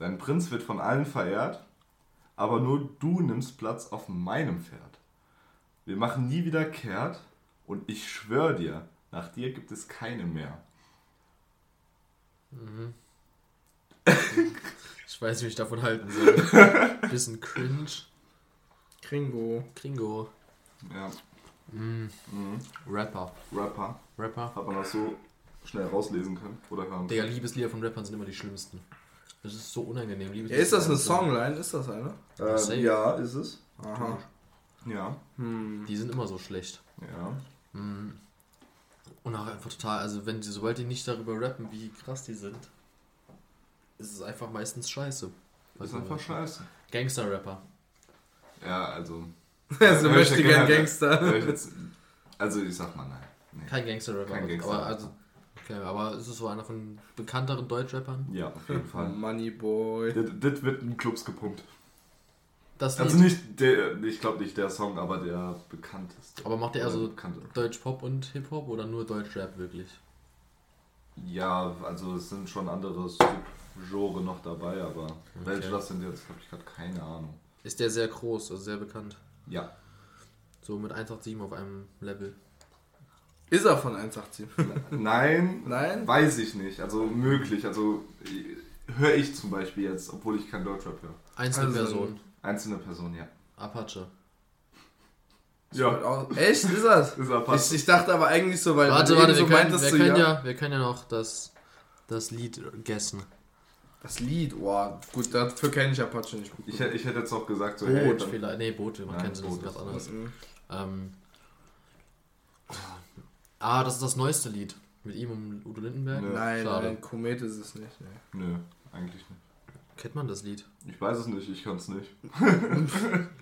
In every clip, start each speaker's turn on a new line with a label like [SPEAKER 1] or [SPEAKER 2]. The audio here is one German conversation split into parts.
[SPEAKER 1] Dein Prinz wird von allen verehrt, aber nur du nimmst Platz auf meinem Pferd. Wir machen nie wieder kehrt und ich schwöre dir, nach dir gibt es keine mehr.
[SPEAKER 2] Mhm. ich weiß nicht, wie ich davon halten soll. Bisschen cringe.
[SPEAKER 3] Kringo.
[SPEAKER 2] Kringo.
[SPEAKER 1] Ja.
[SPEAKER 2] Mm.
[SPEAKER 1] Mhm.
[SPEAKER 2] Rapper.
[SPEAKER 1] Rapper.
[SPEAKER 2] Rapper.
[SPEAKER 1] Hat man das so schnell rauslesen können oder hören
[SPEAKER 2] Digga? Liebeslieder von Rappern sind immer die schlimmsten. Das ist so unangenehm.
[SPEAKER 3] Ja,
[SPEAKER 2] Liebeslieder
[SPEAKER 3] ist das eine Songline? Ist das eine?
[SPEAKER 1] Ähm, ja, ist es.
[SPEAKER 3] Aha.
[SPEAKER 1] Ja.
[SPEAKER 3] Hm.
[SPEAKER 2] Die sind immer so schlecht.
[SPEAKER 1] Ja.
[SPEAKER 2] Mm. Und auch einfach total, also wenn die, sobald die nicht darüber rappen, wie krass die sind, ist es einfach meistens scheiße.
[SPEAKER 1] Das ist einfach scheiße.
[SPEAKER 2] Gangster-Rapper.
[SPEAKER 1] Ja, also.
[SPEAKER 3] Also möchte
[SPEAKER 1] ja
[SPEAKER 3] gern
[SPEAKER 1] gerne-
[SPEAKER 3] Gangster.
[SPEAKER 1] jetzt- Also ich sag mal nein. Nee.
[SPEAKER 2] Kein Gangster-Rapper.
[SPEAKER 1] Gangster-Rapper.
[SPEAKER 2] Aber, also, okay, aber ist es so einer von bekannteren Deutschrappern?
[SPEAKER 1] Ja, auf jeden Fall.
[SPEAKER 3] Moneyboy.
[SPEAKER 1] Das, das wird in Clubs gepumpt.
[SPEAKER 2] Das
[SPEAKER 1] Also
[SPEAKER 2] Lied.
[SPEAKER 1] nicht der, ich glaube nicht der Song, aber der bekannteste.
[SPEAKER 2] Aber macht er also
[SPEAKER 1] bekannte.
[SPEAKER 2] Deutsch-Pop und Hip-Hop oder nur Deutsch-Rap wirklich?
[SPEAKER 1] Ja, also es sind schon andere Genre noch dabei, aber welche das sind jetzt, habe ich gerade keine Ahnung.
[SPEAKER 2] Ist der sehr groß, also sehr bekannt.
[SPEAKER 1] Ja,
[SPEAKER 2] So mit 187 auf einem Level.
[SPEAKER 3] Ist er von 187?
[SPEAKER 1] nein,
[SPEAKER 3] Nein?
[SPEAKER 1] weiß ich nicht. Also möglich. Also höre ich zum Beispiel jetzt, obwohl ich kein Deutschrap höre.
[SPEAKER 2] Einzelne
[SPEAKER 3] Also-
[SPEAKER 2] Person.
[SPEAKER 1] Einzelne Person, ja.
[SPEAKER 2] Apache.
[SPEAKER 3] Oh, echt? Ist das?
[SPEAKER 1] Ist er
[SPEAKER 3] Ich, ich dachte aber eigentlich so, weil
[SPEAKER 2] Warte, warte,
[SPEAKER 3] eben
[SPEAKER 2] wir,
[SPEAKER 3] so
[SPEAKER 2] können, wir,
[SPEAKER 3] so,
[SPEAKER 2] können
[SPEAKER 3] ja,
[SPEAKER 2] ja, wir können ja noch das, das Lied guessen.
[SPEAKER 3] Das Lied, wow, gut, dafür kenne ich Apache nicht gut.
[SPEAKER 1] Ich, hätte- ich hätte jetzt auch gesagt, so,
[SPEAKER 2] Boot
[SPEAKER 1] hey,
[SPEAKER 2] vielleicht. Nee, Boot, man
[SPEAKER 1] Nein,
[SPEAKER 2] kennt sie, das ist
[SPEAKER 1] Boot
[SPEAKER 2] ganz
[SPEAKER 1] ist
[SPEAKER 2] anderes.
[SPEAKER 3] Mhm.
[SPEAKER 2] Ähm, ah, das ist das neueste Lied. Mit ihm und Udo Lindenberg.
[SPEAKER 1] Nö.
[SPEAKER 3] Nein,
[SPEAKER 2] Schade.
[SPEAKER 3] nein, Komet ist es nicht. Nee.
[SPEAKER 1] nö, eigentlich nicht.
[SPEAKER 2] Kennt man das Lied?
[SPEAKER 1] Ich weiß es nicht, ich kann es nicht.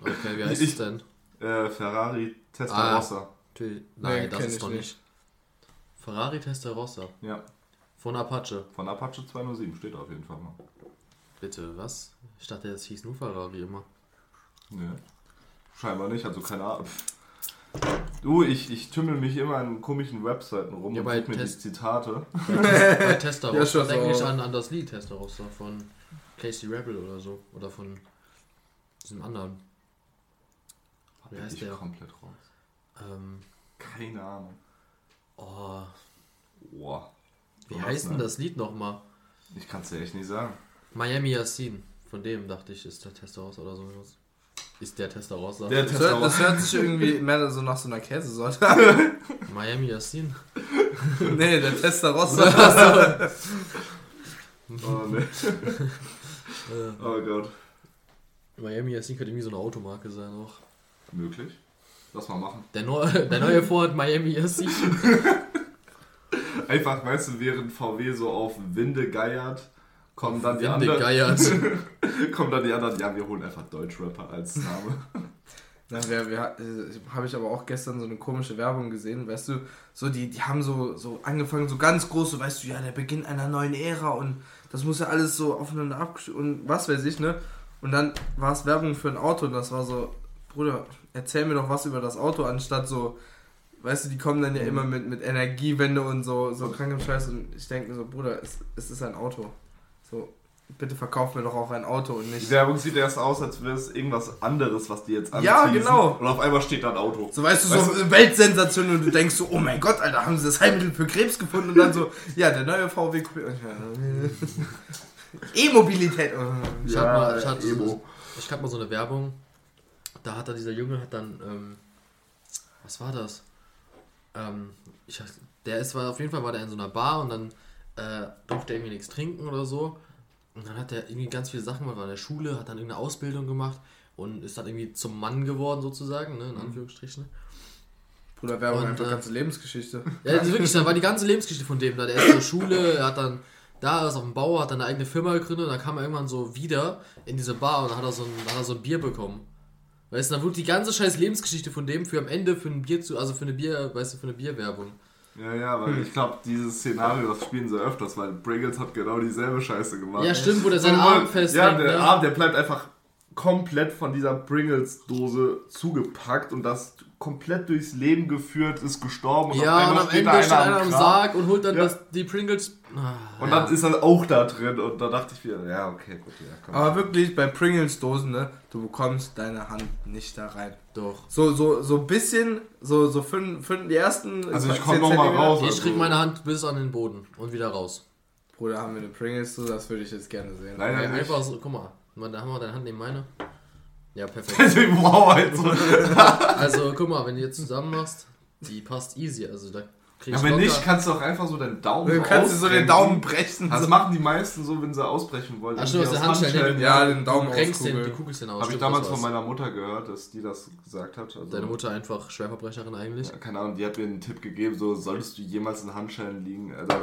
[SPEAKER 2] Okay, wie heißt
[SPEAKER 1] Ich-
[SPEAKER 2] es denn?
[SPEAKER 1] Äh, Ferrari Testarossa.
[SPEAKER 2] Natürlich- Nein,
[SPEAKER 3] Nee,
[SPEAKER 2] das ist
[SPEAKER 3] ich
[SPEAKER 2] doch nicht. Ferrari Testarossa
[SPEAKER 1] Ja,
[SPEAKER 2] von Apache.
[SPEAKER 1] von Apache 207 steht auf jeden Fall mal.
[SPEAKER 2] Bitte, was? Ich dachte, es hieß nur Ferrari immer.
[SPEAKER 1] Nö. Scheinbar nicht, also keine Ahnung. Du, ich, ich tümmel mich immer an komischen Webseiten rum
[SPEAKER 2] Ja,
[SPEAKER 1] und
[SPEAKER 2] bei
[SPEAKER 1] mir die
[SPEAKER 2] Test-
[SPEAKER 1] Zitate.
[SPEAKER 2] Bei Testarossa.
[SPEAKER 3] Ja, schon
[SPEAKER 2] Denke ich an, an das Lied Testarossa von Casey Rebel oder so. Oder von diesem anderen. Wie
[SPEAKER 1] Bin
[SPEAKER 2] heißt
[SPEAKER 1] ich
[SPEAKER 2] der?
[SPEAKER 1] komplett raus.
[SPEAKER 2] Ähm,
[SPEAKER 1] Keine Ahnung.
[SPEAKER 2] oh,
[SPEAKER 1] Boah.
[SPEAKER 2] wie
[SPEAKER 1] Was,
[SPEAKER 2] heißt denn
[SPEAKER 1] ne?
[SPEAKER 2] das Lied nochmal?
[SPEAKER 1] Ich kann es dir echt nicht sagen.
[SPEAKER 2] Miami Yassin. Von dem dachte ich, ist der Testarossa oder so. Ist der Testarossa?
[SPEAKER 1] Der
[SPEAKER 3] Das hört, das hört sich irgendwie mehr so nach so einer Käsesorte
[SPEAKER 2] Miami Yassin?
[SPEAKER 3] Nee, der Testarossa.
[SPEAKER 1] Oh, nee. Oh Gott.
[SPEAKER 2] Miami Yassin könnte irgendwie so eine Automarke sein auch.
[SPEAKER 1] Möglich. Lass mal machen.
[SPEAKER 2] Der, Neu der neue Ford Miami Yassin.
[SPEAKER 1] Einfach, weißt du, während VW so auf Winde geiert, kommen dann die anderen.
[SPEAKER 2] geiert.
[SPEAKER 1] kommen dann die anderen, ja, wir holen einfach Deutschrapper als Name.
[SPEAKER 3] Na, wer, wer, äh, habe ich aber auch gestern so eine komische Werbung gesehen, weißt du, so die, die haben so, so angefangen, so ganz groß, so weißt du, ja, der Beginn einer neuen Ära und das muss ja alles so aufeinander abgesch... und was weiß ich, ne? Und dann war es Werbung für ein Auto und das war so, Bruder, erzähl mir doch was über das Auto, anstatt so, weißt du, die kommen dann ja immer mit, mit Energiewende und so, so krankem Scheiß und ich denke mir so, Bruder, es, es ist ein Auto. So, bitte verkauf mir doch auch ein Auto und
[SPEAKER 1] Die
[SPEAKER 3] nicht...
[SPEAKER 1] Werbung sieht erst aus, als wäre es irgendwas anderes, was die jetzt
[SPEAKER 3] Ja,
[SPEAKER 1] anteasen.
[SPEAKER 3] genau.
[SPEAKER 1] Und auf einmal steht da ein Auto.
[SPEAKER 3] So weißt du,
[SPEAKER 1] Weißt
[SPEAKER 3] so Weltsensation und du denkst so, oh mein Gott, Alter, haben sie das Heilmittel für Krebs gefunden und dann so, ja, der neue VW. E-Mobilität. Oh.
[SPEAKER 2] Ich
[SPEAKER 1] Ja,
[SPEAKER 2] hatte mal, ich hatte,
[SPEAKER 1] Emo.
[SPEAKER 2] ich hatte mal so eine Werbung, da hat da dieser Junge hat dann, ähm, was war das? Ähm, ich, der ist war auf jeden Fall war der in so einer Bar und dann äh, durfte er irgendwie nichts trinken oder so. Und dann hat er irgendwie ganz viele Sachen gemacht, war in der Schule, hat dann irgendeine Ausbildung gemacht und ist dann irgendwie zum Mann geworden sozusagen, ne, in Anführungsstrichen.
[SPEAKER 3] Bruder, Werbung einfach
[SPEAKER 2] äh,
[SPEAKER 3] ganze Lebensgeschichte.
[SPEAKER 2] Ja, das ist wirklich, da war die ganze Lebensgeschichte von dem da. Der ist zur Schule, er hat dann da ist auf dem Bau, hat dann eine eigene Firma gegründet und dann kam er irgendwann so wieder in diese Bar und dann hat er so ein, hat er so ein Bier bekommen. Weißt du, dann wurde die ganze scheiß Lebensgeschichte von dem für am Ende für ein Bier zu, also für eine Bier, weißt du, für eine Bierwerbung.
[SPEAKER 1] Ja, ja, weil ich glaube, dieses Szenario, das spielen sie öfters, weil Briggles hat genau dieselbe Scheiße gemacht.
[SPEAKER 2] Ja, stimmt, wo der seinen Arm festhängt.
[SPEAKER 1] Ja, der
[SPEAKER 2] ne?
[SPEAKER 1] Arm, der bleibt einfach komplett von dieser Pringles-Dose zugepackt und das komplett durchs Leben geführt, ist gestorben und
[SPEAKER 2] Ja,
[SPEAKER 1] auf
[SPEAKER 2] und am
[SPEAKER 1] steht
[SPEAKER 2] Ende
[SPEAKER 1] da
[SPEAKER 2] steht
[SPEAKER 1] einer am.
[SPEAKER 2] Sarg und holt dann
[SPEAKER 1] Ja.
[SPEAKER 2] das, die Pringles. Ah,
[SPEAKER 1] Und
[SPEAKER 2] ja.
[SPEAKER 1] dann ist er auch da drin und da dachte ich wieder, ja, okay, gut, ja, komm.
[SPEAKER 3] Aber wirklich, bei Pringles-Dosen, ne, du bekommst deine Hand nicht da rein.
[SPEAKER 2] Doch.
[SPEAKER 3] So, so, so ein bisschen, so, so fünf, fünf, die ersten.
[SPEAKER 1] Also ich
[SPEAKER 3] 10
[SPEAKER 1] komm noch mal
[SPEAKER 3] Zentimeter.
[SPEAKER 1] raus.
[SPEAKER 2] Ich
[SPEAKER 1] Also-
[SPEAKER 2] krieg meine Hand bis an den Boden und wieder raus.
[SPEAKER 3] Bruder, haben wir eine Pringles-Dose, das würde ich jetzt gerne sehen.
[SPEAKER 2] Ja,
[SPEAKER 1] nicht.
[SPEAKER 2] einfach so, guck mal. Mal, Da haben wir deine Hand neben meine. Ja, perfekt.
[SPEAKER 1] wow, halt so.
[SPEAKER 2] Also, guck mal, wenn du jetzt zusammen machst, die passt easy. Also, da kriegst
[SPEAKER 1] Ja,
[SPEAKER 2] du
[SPEAKER 1] wenn
[SPEAKER 2] locker-
[SPEAKER 1] nicht, kannst du auch einfach so deinen Daumen
[SPEAKER 3] Du kannst dir so den. Daumen brechen.
[SPEAKER 1] Das machen die meisten so, wenn sie ausbrechen wollen.
[SPEAKER 2] Ach stimmt, aus
[SPEAKER 1] Irgendwie
[SPEAKER 2] der
[SPEAKER 1] aus
[SPEAKER 2] Handschellen.
[SPEAKER 1] Handschellen.
[SPEAKER 3] Ja, den
[SPEAKER 2] du
[SPEAKER 3] Daumen
[SPEAKER 2] kränkst den,
[SPEAKER 3] auskugeln.
[SPEAKER 2] du kugelst den aus.
[SPEAKER 1] Habe ich
[SPEAKER 2] Stimmt,
[SPEAKER 1] damals
[SPEAKER 2] das
[SPEAKER 1] von
[SPEAKER 2] war's.
[SPEAKER 1] meiner Mutter gehört, dass die das gesagt hat. Also,
[SPEAKER 2] Deine Mutter einfach Schwerverbrecherin eigentlich.
[SPEAKER 1] Ja, keine Ahnung, die hat mir einen Tipp gegeben, so solltest du jemals in Handschellen liegen, also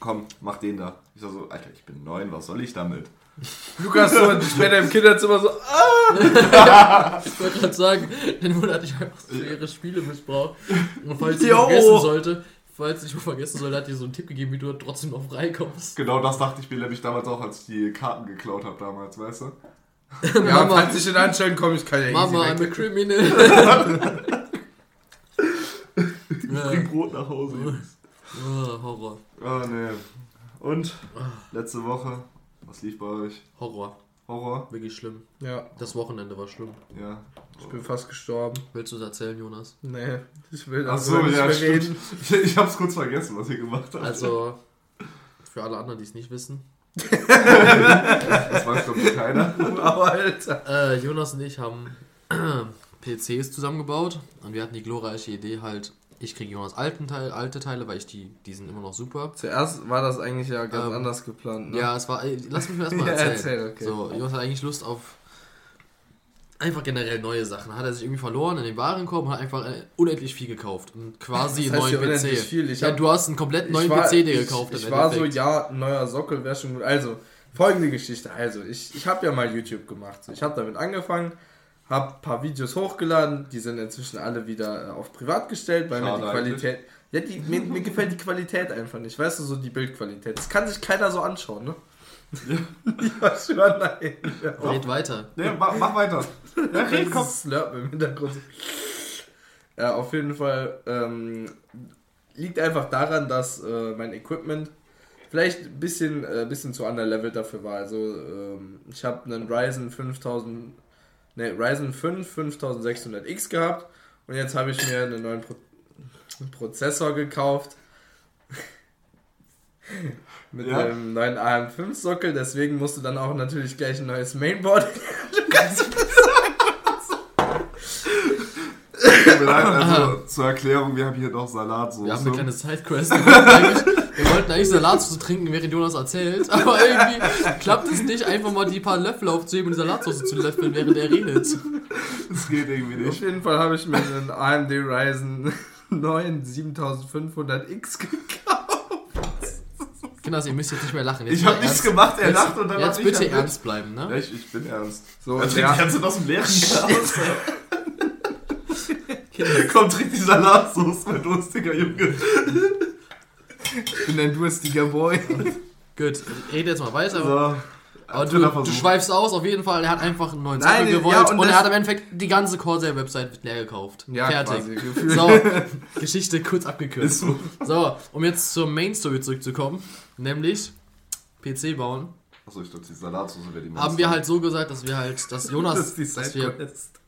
[SPEAKER 1] komm, mach den da. Ich sag so, Alter, ich bin neun, was soll ich damit?
[SPEAKER 3] Lukas so später im Kinderzimmer so,
[SPEAKER 2] Ich wollte gerade sagen, deine Mutter hat dich einfach so ihre Spiele missbraucht. Und falls ich vergessen sollte, falls ich vergessen sollte, hat die so einen Tipp gegeben, wie du trotzdem noch freikommst.
[SPEAKER 1] Genau das dachte ich mir nämlich damals auch, als ich die Karten geklaut habe damals, weißt du?
[SPEAKER 3] ja,
[SPEAKER 2] Mama.
[SPEAKER 3] falls ich in Anstellen komme, ich kann ja
[SPEAKER 2] Mama,
[SPEAKER 3] easy
[SPEAKER 2] I'm a criminal. ja.
[SPEAKER 1] Bring Brot nach Hause.
[SPEAKER 2] Oh, Horror.
[SPEAKER 1] Oh nee. Und letzte Woche, was lief bei euch?
[SPEAKER 2] Horror.
[SPEAKER 1] Horror?
[SPEAKER 2] Wirklich schlimm.
[SPEAKER 3] Ja,
[SPEAKER 2] Das Wochenende war schlimm.
[SPEAKER 1] Ja.
[SPEAKER 3] ich bin fast gestorben.
[SPEAKER 2] Willst du es erzählen, Jonas?
[SPEAKER 3] Nee, ich will darüber
[SPEAKER 1] so,
[SPEAKER 3] nicht
[SPEAKER 1] ja,
[SPEAKER 3] mehr
[SPEAKER 1] stimmt.
[SPEAKER 3] reden.
[SPEAKER 1] Ich, ich hab's kurz vergessen, was ihr gemacht habt.
[SPEAKER 2] Also, für alle anderen, die es nicht wissen.
[SPEAKER 1] das weiß, glaube ich, keiner.
[SPEAKER 3] Aber Alter.
[SPEAKER 2] Äh, Jonas und ich haben PCs zusammengebaut und wir hatten die glorreiche Idee halt, ich kriege Jonas alten Teil, alte Teile, weil ich die, die sind immer noch super.
[SPEAKER 3] Zuerst war das eigentlich ja ganz
[SPEAKER 2] Ähm,
[SPEAKER 3] anders geplant. Ne?
[SPEAKER 2] Ja, es war, ey, lass mich mal erstmal
[SPEAKER 3] Ja,
[SPEAKER 2] erzählen.
[SPEAKER 3] erzähl, okay.
[SPEAKER 2] So, Jonas hat eigentlich Lust auf einfach generell neue Sachen. Hat er sich irgendwie verloren in den Warenkorb und hat einfach äh, unendlich viel gekauft und quasi einen neuen
[SPEAKER 3] ja
[SPEAKER 2] PC.
[SPEAKER 3] viel. Ich
[SPEAKER 2] ja,
[SPEAKER 3] hab-
[SPEAKER 2] du hast einen komplett neuen
[SPEAKER 3] ich war,
[SPEAKER 2] PC dir
[SPEAKER 3] ich,
[SPEAKER 2] gekauft. im
[SPEAKER 3] Ich war so, ja, ein neuer Sockel wäre schon gut. Also, folgende Geschichte. Also, ich, ich habe ja mal YouTube gemacht. So, Ich habe damit angefangen, habe ein paar Videos hochgeladen. Die sind inzwischen alle wieder äh, auf privat gestellt, weil
[SPEAKER 1] Schade
[SPEAKER 3] mir die Qualität... Ja, die, mir, mir gefällt die Qualität einfach nicht. Weißt du, so die Bildqualität. Das kann sich keiner so anschauen, ne? Ja, schon, nein. Ja.
[SPEAKER 2] Red weiter.
[SPEAKER 1] Nee, mach, mach weiter. Ja, red, komm.
[SPEAKER 3] Das Slurpen im Hintergrund. Ja, auf jeden Fall ähm, liegt einfach daran, dass äh, mein Equipment vielleicht ein bisschen, äh, bisschen zu underlevelt dafür war. Also ähm, ich habe einen Ryzen 5000, ne, Ryzen 5 5600X gehabt und jetzt habe ich mir einen neuen Pro Prozessor gekauft. Mit
[SPEAKER 1] Ja.
[SPEAKER 3] einem neuen AM5-Sockel, deswegen musste dann auch natürlich gleich ein neues Mainboard
[SPEAKER 1] Tut mir leid, also zur Erklärung, wir haben hier noch Salatsoße.
[SPEAKER 2] Wir haben eine kleine Sidequest. Wir wollten eigentlich, eigentlich Salatsoße trinken, während Jonas erzählt, aber irgendwie klappt es nicht, einfach mal die paar Löffel aufzuheben und die Salatsoße zu löffeln, während er redet.
[SPEAKER 1] Das geht irgendwie
[SPEAKER 3] Auf
[SPEAKER 1] nicht.
[SPEAKER 3] jeden Fall habe ich mir einen AMD Ryzen 9 7500X gekauft.
[SPEAKER 2] Kinder, ihr müsst jetzt nicht mehr lachen. Jetzt
[SPEAKER 1] Ich habe nichts
[SPEAKER 2] ernst-
[SPEAKER 1] gemacht, er
[SPEAKER 2] jetzt,
[SPEAKER 1] lacht und dann
[SPEAKER 2] Jetzt
[SPEAKER 1] ich
[SPEAKER 2] bitte
[SPEAKER 1] mit.
[SPEAKER 2] ernst bleiben,
[SPEAKER 1] Ja,
[SPEAKER 2] ne?
[SPEAKER 1] ich, ich bin ernst.
[SPEAKER 3] So,
[SPEAKER 1] Er
[SPEAKER 3] und
[SPEAKER 1] trinkt die ganze Zeit aus dem leeren Glas. Komm, trink die Salatsoße, mein durstiger Junge.
[SPEAKER 3] Ich bin ein durstiger Boy.
[SPEAKER 2] Gut, rede jetzt mal weiter.
[SPEAKER 1] So.
[SPEAKER 2] Aber du, du schweifst aus, auf jeden Fall. Er hat einfach einen neuen
[SPEAKER 3] Nein,
[SPEAKER 2] Sockel gewollt
[SPEAKER 3] ja, und
[SPEAKER 2] und, er hat im Endeffekt die ganze Corsair-Website leer gekauft.
[SPEAKER 3] Ja,
[SPEAKER 2] Fertig.
[SPEAKER 3] quasi.
[SPEAKER 2] So, Geschichte kurz abgekürzt.
[SPEAKER 1] So.
[SPEAKER 2] So, um jetzt zur Main Story zurückzukommen, nämlich PC bauen,
[SPEAKER 1] Achso, ich dachte, die Salatsoße wäre die
[SPEAKER 2] haben wir halt so gesagt, dass wir halt, dass Jonas,
[SPEAKER 3] das
[SPEAKER 2] dass wir,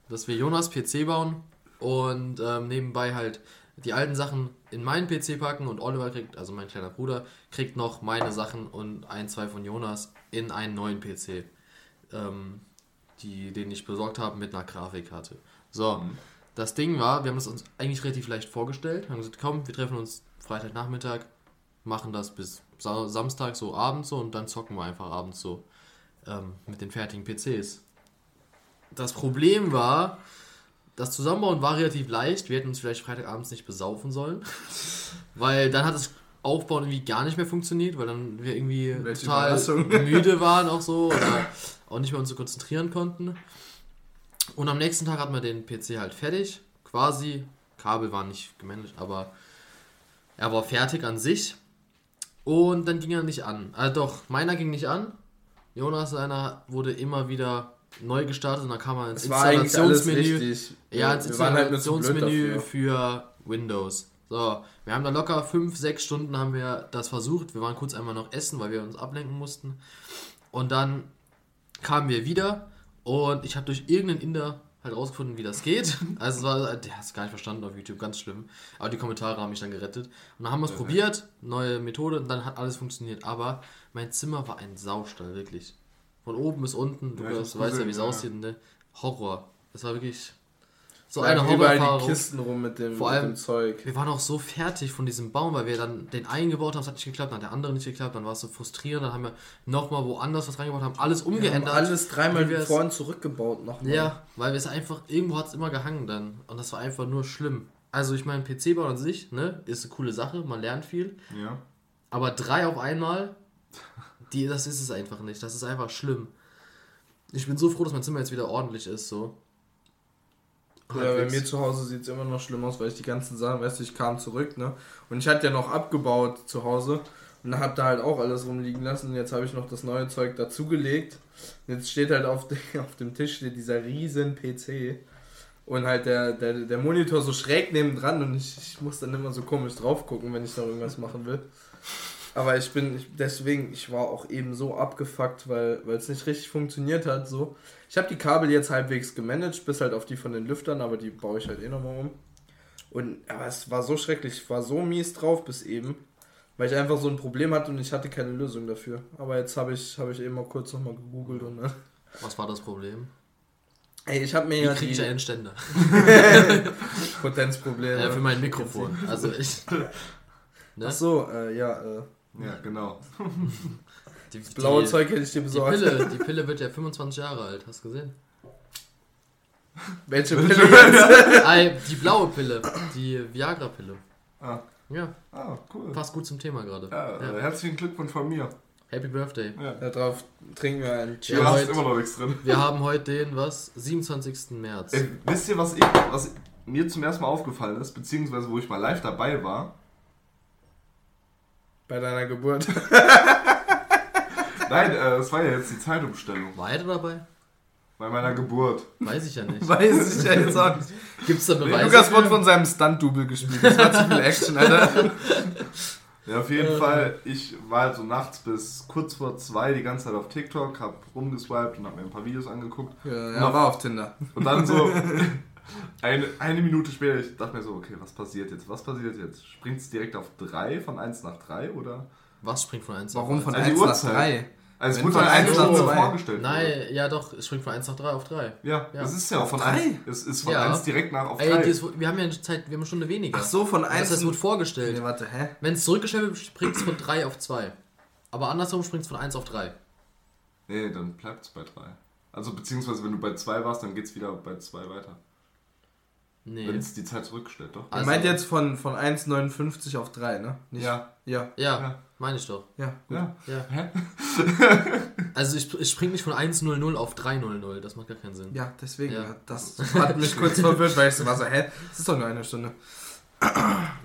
[SPEAKER 2] dass wir Jonas PC bauen und ähm, nebenbei halt die alten Sachen in meinen PC packen und Oliver kriegt, also mein kleiner Bruder, kriegt noch meine Sachen und ein, zwei von Jonas in einen neuen PC, ähm, die, den ich besorgt habe mit einer Grafikkarte. So,
[SPEAKER 1] Mhm.
[SPEAKER 2] das Ding war, wir haben es uns eigentlich relativ leicht vorgestellt, haben gesagt, komm, wir treffen uns Freitagnachmittag, machen das bis Sa Samstag so abends so und dann zocken wir einfach abends so ähm, mit den fertigen PCs. Das Problem war, das Zusammenbauen war relativ leicht. Wir hätten uns vielleicht Freitagabends nicht besaufen sollen. Weil dann hat das Aufbauen irgendwie gar nicht mehr funktioniert, weil dann wir irgendwie
[SPEAKER 3] Welche
[SPEAKER 2] total müde waren auch so oder auch nicht mehr uns so konzentrieren konnten. Und am nächsten Tag hatten wir den PC halt fertig. Quasi. Kabel waren nicht gemanagt, aber er war fertig an sich. Und dann ging er nicht an. Also doch, meiner ging nicht an. Jonas seiner wurde immer wieder neu gestartet und dann kam man ins
[SPEAKER 3] Es
[SPEAKER 2] Installationsmenü. Ja, ins
[SPEAKER 3] halt
[SPEAKER 2] Installationsmenü
[SPEAKER 3] dafür.
[SPEAKER 2] für Windows. So, wir haben da locker 5, 6 Stunden haben wir das versucht. Wir waren kurz einmal noch essen, weil wir uns ablenken mussten. Und dann kamen wir wieder und ich habe durch irgendeinen Inder halt rausgefunden, wie das geht. Also es war, der hat es gar nicht verstanden auf YouTube, ganz schlimm. Aber die Kommentare haben mich dann gerettet. Und dann haben wir es probiert, neue Methode und dann hat alles funktioniert. Aber mein Zimmer war ein Saustall, wirklich. Von oben bis unten, du
[SPEAKER 1] Ja, ich
[SPEAKER 2] weißt, ja, wie es
[SPEAKER 1] ja.
[SPEAKER 2] aussieht, ne? Horror. Es war wirklich so
[SPEAKER 3] Lagen
[SPEAKER 2] eine
[SPEAKER 3] überall die
[SPEAKER 2] Horrorerfahrung.
[SPEAKER 3] Kisten rum mit dem,
[SPEAKER 2] Vor
[SPEAKER 3] mit
[SPEAKER 2] allem-
[SPEAKER 3] dem Zeug.
[SPEAKER 2] Wir waren auch so fertig von diesem Baum, weil wir dann den einen gebaut haben, es hat nicht geklappt, dann hat der andere nicht geklappt, dann war es so frustrierend, dann haben wir nochmal woanders was reingebaut, haben alles
[SPEAKER 3] Wir haben
[SPEAKER 2] umgeändert.
[SPEAKER 3] alles dreimal
[SPEAKER 2] wie wir es-
[SPEAKER 3] vor und zurückgebaut nochmal.
[SPEAKER 2] Ja, weil wir es einfach, irgendwo hat es immer gehangen dann. Und das war einfach nur schlimm. Also ich meine, PC-Bau an sich, ne, ist eine coole Sache, man lernt viel.
[SPEAKER 1] Ja.
[SPEAKER 2] Aber drei auf einmal, die, das ist es einfach nicht. Das ist einfach schlimm. Ich bin so froh, dass mein Zimmer jetzt wieder ordentlich ist, so.
[SPEAKER 3] Ja, bei mir zu Hause sieht es immer noch schlimm aus, weil ich die ganzen Sachen, weißt du, ich kam zurück, ne? Und ich hatte ja noch abgebaut zu Hause und hab da halt auch alles rumliegen lassen. Und jetzt habe ich noch das neue Zeug dazugelegt. Und Jetzt steht halt auf, de- auf dem Tisch steht dieser riesen PC und halt der, der, der Monitor so schräg nebendran und ich, ich muss dann immer so komisch drauf gucken, wenn ich noch irgendwas machen will. Aber ich bin, ich, deswegen, ich war auch eben so abgefuckt, weil es nicht richtig funktioniert hat. So. Ich habe die Kabel jetzt halbwegs gemanagt, bis halt auf die von den Lüftern, aber die baue ich halt eh nochmal um. Und aber es war so schrecklich, ich war so mies drauf bis eben, weil ich einfach so ein Problem hatte und ich hatte keine Lösung dafür. Aber jetzt habe ich, habe ich eben mal kurz nochmal gegoogelt und ne?
[SPEAKER 2] Was war das Problem?
[SPEAKER 3] Ey, ich habe mir
[SPEAKER 2] Wie
[SPEAKER 3] ja
[SPEAKER 2] kriege ich einen Ständer?
[SPEAKER 3] Potenzprobleme.
[SPEAKER 2] Ja, für mein Mikrofon. Also ich. Ne?
[SPEAKER 3] Ach so, äh, ja, äh,
[SPEAKER 1] Ja, genau.
[SPEAKER 2] Die,
[SPEAKER 3] das blaue
[SPEAKER 2] die,
[SPEAKER 3] Zeug hätte ich dir
[SPEAKER 2] Die
[SPEAKER 3] besorgt.
[SPEAKER 2] Pille, die Pille wird ja 25 Jahre alt, hast du gesehen?
[SPEAKER 3] Welche Pille jetzt?
[SPEAKER 2] Ah, die blaue Pille, die Viagra-Pille.
[SPEAKER 1] Ah,
[SPEAKER 2] Ja,
[SPEAKER 1] ah cool.
[SPEAKER 2] passt gut zum Thema gerade.
[SPEAKER 1] Ja,
[SPEAKER 2] Ja.
[SPEAKER 1] Äh, herzlichen Glückwunsch von mir.
[SPEAKER 2] Happy Birthday.
[SPEAKER 1] Ja.
[SPEAKER 3] Darauf trinken wir einen
[SPEAKER 1] Du
[SPEAKER 2] Ja,
[SPEAKER 1] hast
[SPEAKER 2] heute-
[SPEAKER 1] immer noch nichts drin.
[SPEAKER 2] Wir haben heute den, was? 27. März.
[SPEAKER 1] Ey, wisst ihr, was, ich, was mir zum ersten Mal aufgefallen ist, beziehungsweise wo ich mal live dabei war?
[SPEAKER 3] Bei deiner Geburt.
[SPEAKER 1] Nein, äh, es war ja jetzt die Zeitumstellung.
[SPEAKER 2] War er dabei?
[SPEAKER 1] Bei meiner Geburt.
[SPEAKER 2] Weiß ich ja nicht.
[SPEAKER 3] Weiß ich ja jetzt auch nicht.
[SPEAKER 2] Gibt's da Beweise?
[SPEAKER 3] Lukas wurde von seinem Stunt-Double gespielt. Das war zu viel Action, Alter.
[SPEAKER 1] Ja, auf jeden
[SPEAKER 2] Äh.
[SPEAKER 1] Fall, ich war halt so nachts bis kurz vor zwei die ganze Zeit auf TikTok, hab rumgeswiped und hab mir ein paar Videos angeguckt.
[SPEAKER 3] Ja, er war auf Tinder.
[SPEAKER 1] Und dann so eine, eine Minute später, ich dachte mir so, okay, was passiert jetzt? Was passiert jetzt? Springt es direkt auf drei von 1 nach 3 oder?
[SPEAKER 2] Was springt von 1
[SPEAKER 3] Warum
[SPEAKER 2] auf
[SPEAKER 3] von
[SPEAKER 1] Also die
[SPEAKER 3] 1 nach
[SPEAKER 1] Uhrzeit.
[SPEAKER 3] 3?
[SPEAKER 1] Also es wurde
[SPEAKER 3] von
[SPEAKER 1] von
[SPEAKER 3] eins
[SPEAKER 1] 1
[SPEAKER 3] nach
[SPEAKER 1] nach
[SPEAKER 3] zwei.
[SPEAKER 1] vorgestellt.
[SPEAKER 2] Nein, ja doch, es springt von 1 nach 3 auf 3.
[SPEAKER 1] Ja,
[SPEAKER 2] Ja.
[SPEAKER 1] es ist ja auch von
[SPEAKER 3] Auf
[SPEAKER 1] 1.
[SPEAKER 3] drei?
[SPEAKER 1] Es ist von
[SPEAKER 2] Ja.
[SPEAKER 1] 1 direkt nach auf
[SPEAKER 2] Ey,
[SPEAKER 1] 3.
[SPEAKER 2] das, wir haben ja eine Zeit, wir haben eine Stunde weniger.
[SPEAKER 3] Ach so, von
[SPEAKER 2] Das
[SPEAKER 3] 1
[SPEAKER 2] heißt, es wird vorgestellt.
[SPEAKER 3] Nee, warte, hä?
[SPEAKER 2] Wenn es zurückgestellt wird, springt es von 3 auf 2. Aber andersrum springt es von 1 auf 3.
[SPEAKER 1] Nee, dann bleibt es bei 3. Also beziehungsweise wenn du bei 2 warst, dann geht es wieder bei 2 weiter.
[SPEAKER 2] Nee.
[SPEAKER 1] Wenn es die Zeit zurückstellt, doch.
[SPEAKER 3] Er
[SPEAKER 2] Also-
[SPEAKER 3] meint jetzt von, von 1,59 auf 3, ne? Nicht-
[SPEAKER 1] Ja.
[SPEAKER 3] Ja,
[SPEAKER 2] Ja,
[SPEAKER 1] Ja.
[SPEAKER 2] meine ich doch.
[SPEAKER 3] ja.
[SPEAKER 1] Ja.
[SPEAKER 2] Ja.
[SPEAKER 1] Hä?
[SPEAKER 2] Also ich, ich springe nicht von 1.00 auf 3.00, das macht gar keinen Sinn.
[SPEAKER 3] Ja, deswegen.
[SPEAKER 2] Ja.
[SPEAKER 3] Ja. Das hat mich kurz verwirrt, weil ich so war so, hä? Das ist doch nur eine Stunde.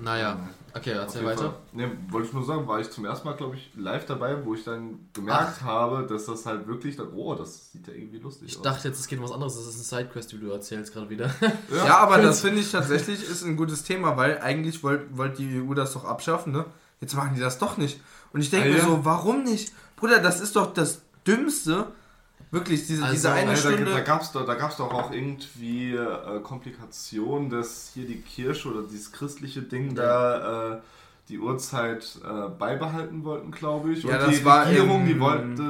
[SPEAKER 2] Naja, okay, erzähl weiter.
[SPEAKER 1] Fall. Nee, wollte ich nur sagen, war ich zum ersten Mal, glaube ich, live dabei, wo ich dann gemerkt habe, dass das halt wirklich dann, oh, das sieht ja irgendwie lustig
[SPEAKER 2] Ich
[SPEAKER 1] aus.
[SPEAKER 2] dachte jetzt, es geht um was anderes, das ist eine Sidequest, wie du erzählst gerade wieder.
[SPEAKER 3] Ja, aber das finde ich tatsächlich ist ein gutes Thema, weil eigentlich wollte wollt die EU das doch abschaffen, ne? Jetzt machen die das doch nicht. Und ich denke
[SPEAKER 1] Ah,
[SPEAKER 3] mir
[SPEAKER 1] ja.
[SPEAKER 3] so, warum nicht? Bruder, das ist doch das Dümmste. Wirklich, diese,
[SPEAKER 2] Also,
[SPEAKER 3] diese eine
[SPEAKER 1] Ja, da,
[SPEAKER 3] Stunde.
[SPEAKER 1] da gab es doch, da gab's doch auch irgendwie äh, Komplikationen, dass hier die Kirche oder dieses christliche Ding da äh, die Uhrzeit äh, beibehalten wollten, glaube ich. Und
[SPEAKER 3] Ja, das
[SPEAKER 1] die
[SPEAKER 3] war
[SPEAKER 1] Regierung,
[SPEAKER 3] im-
[SPEAKER 1] die wollte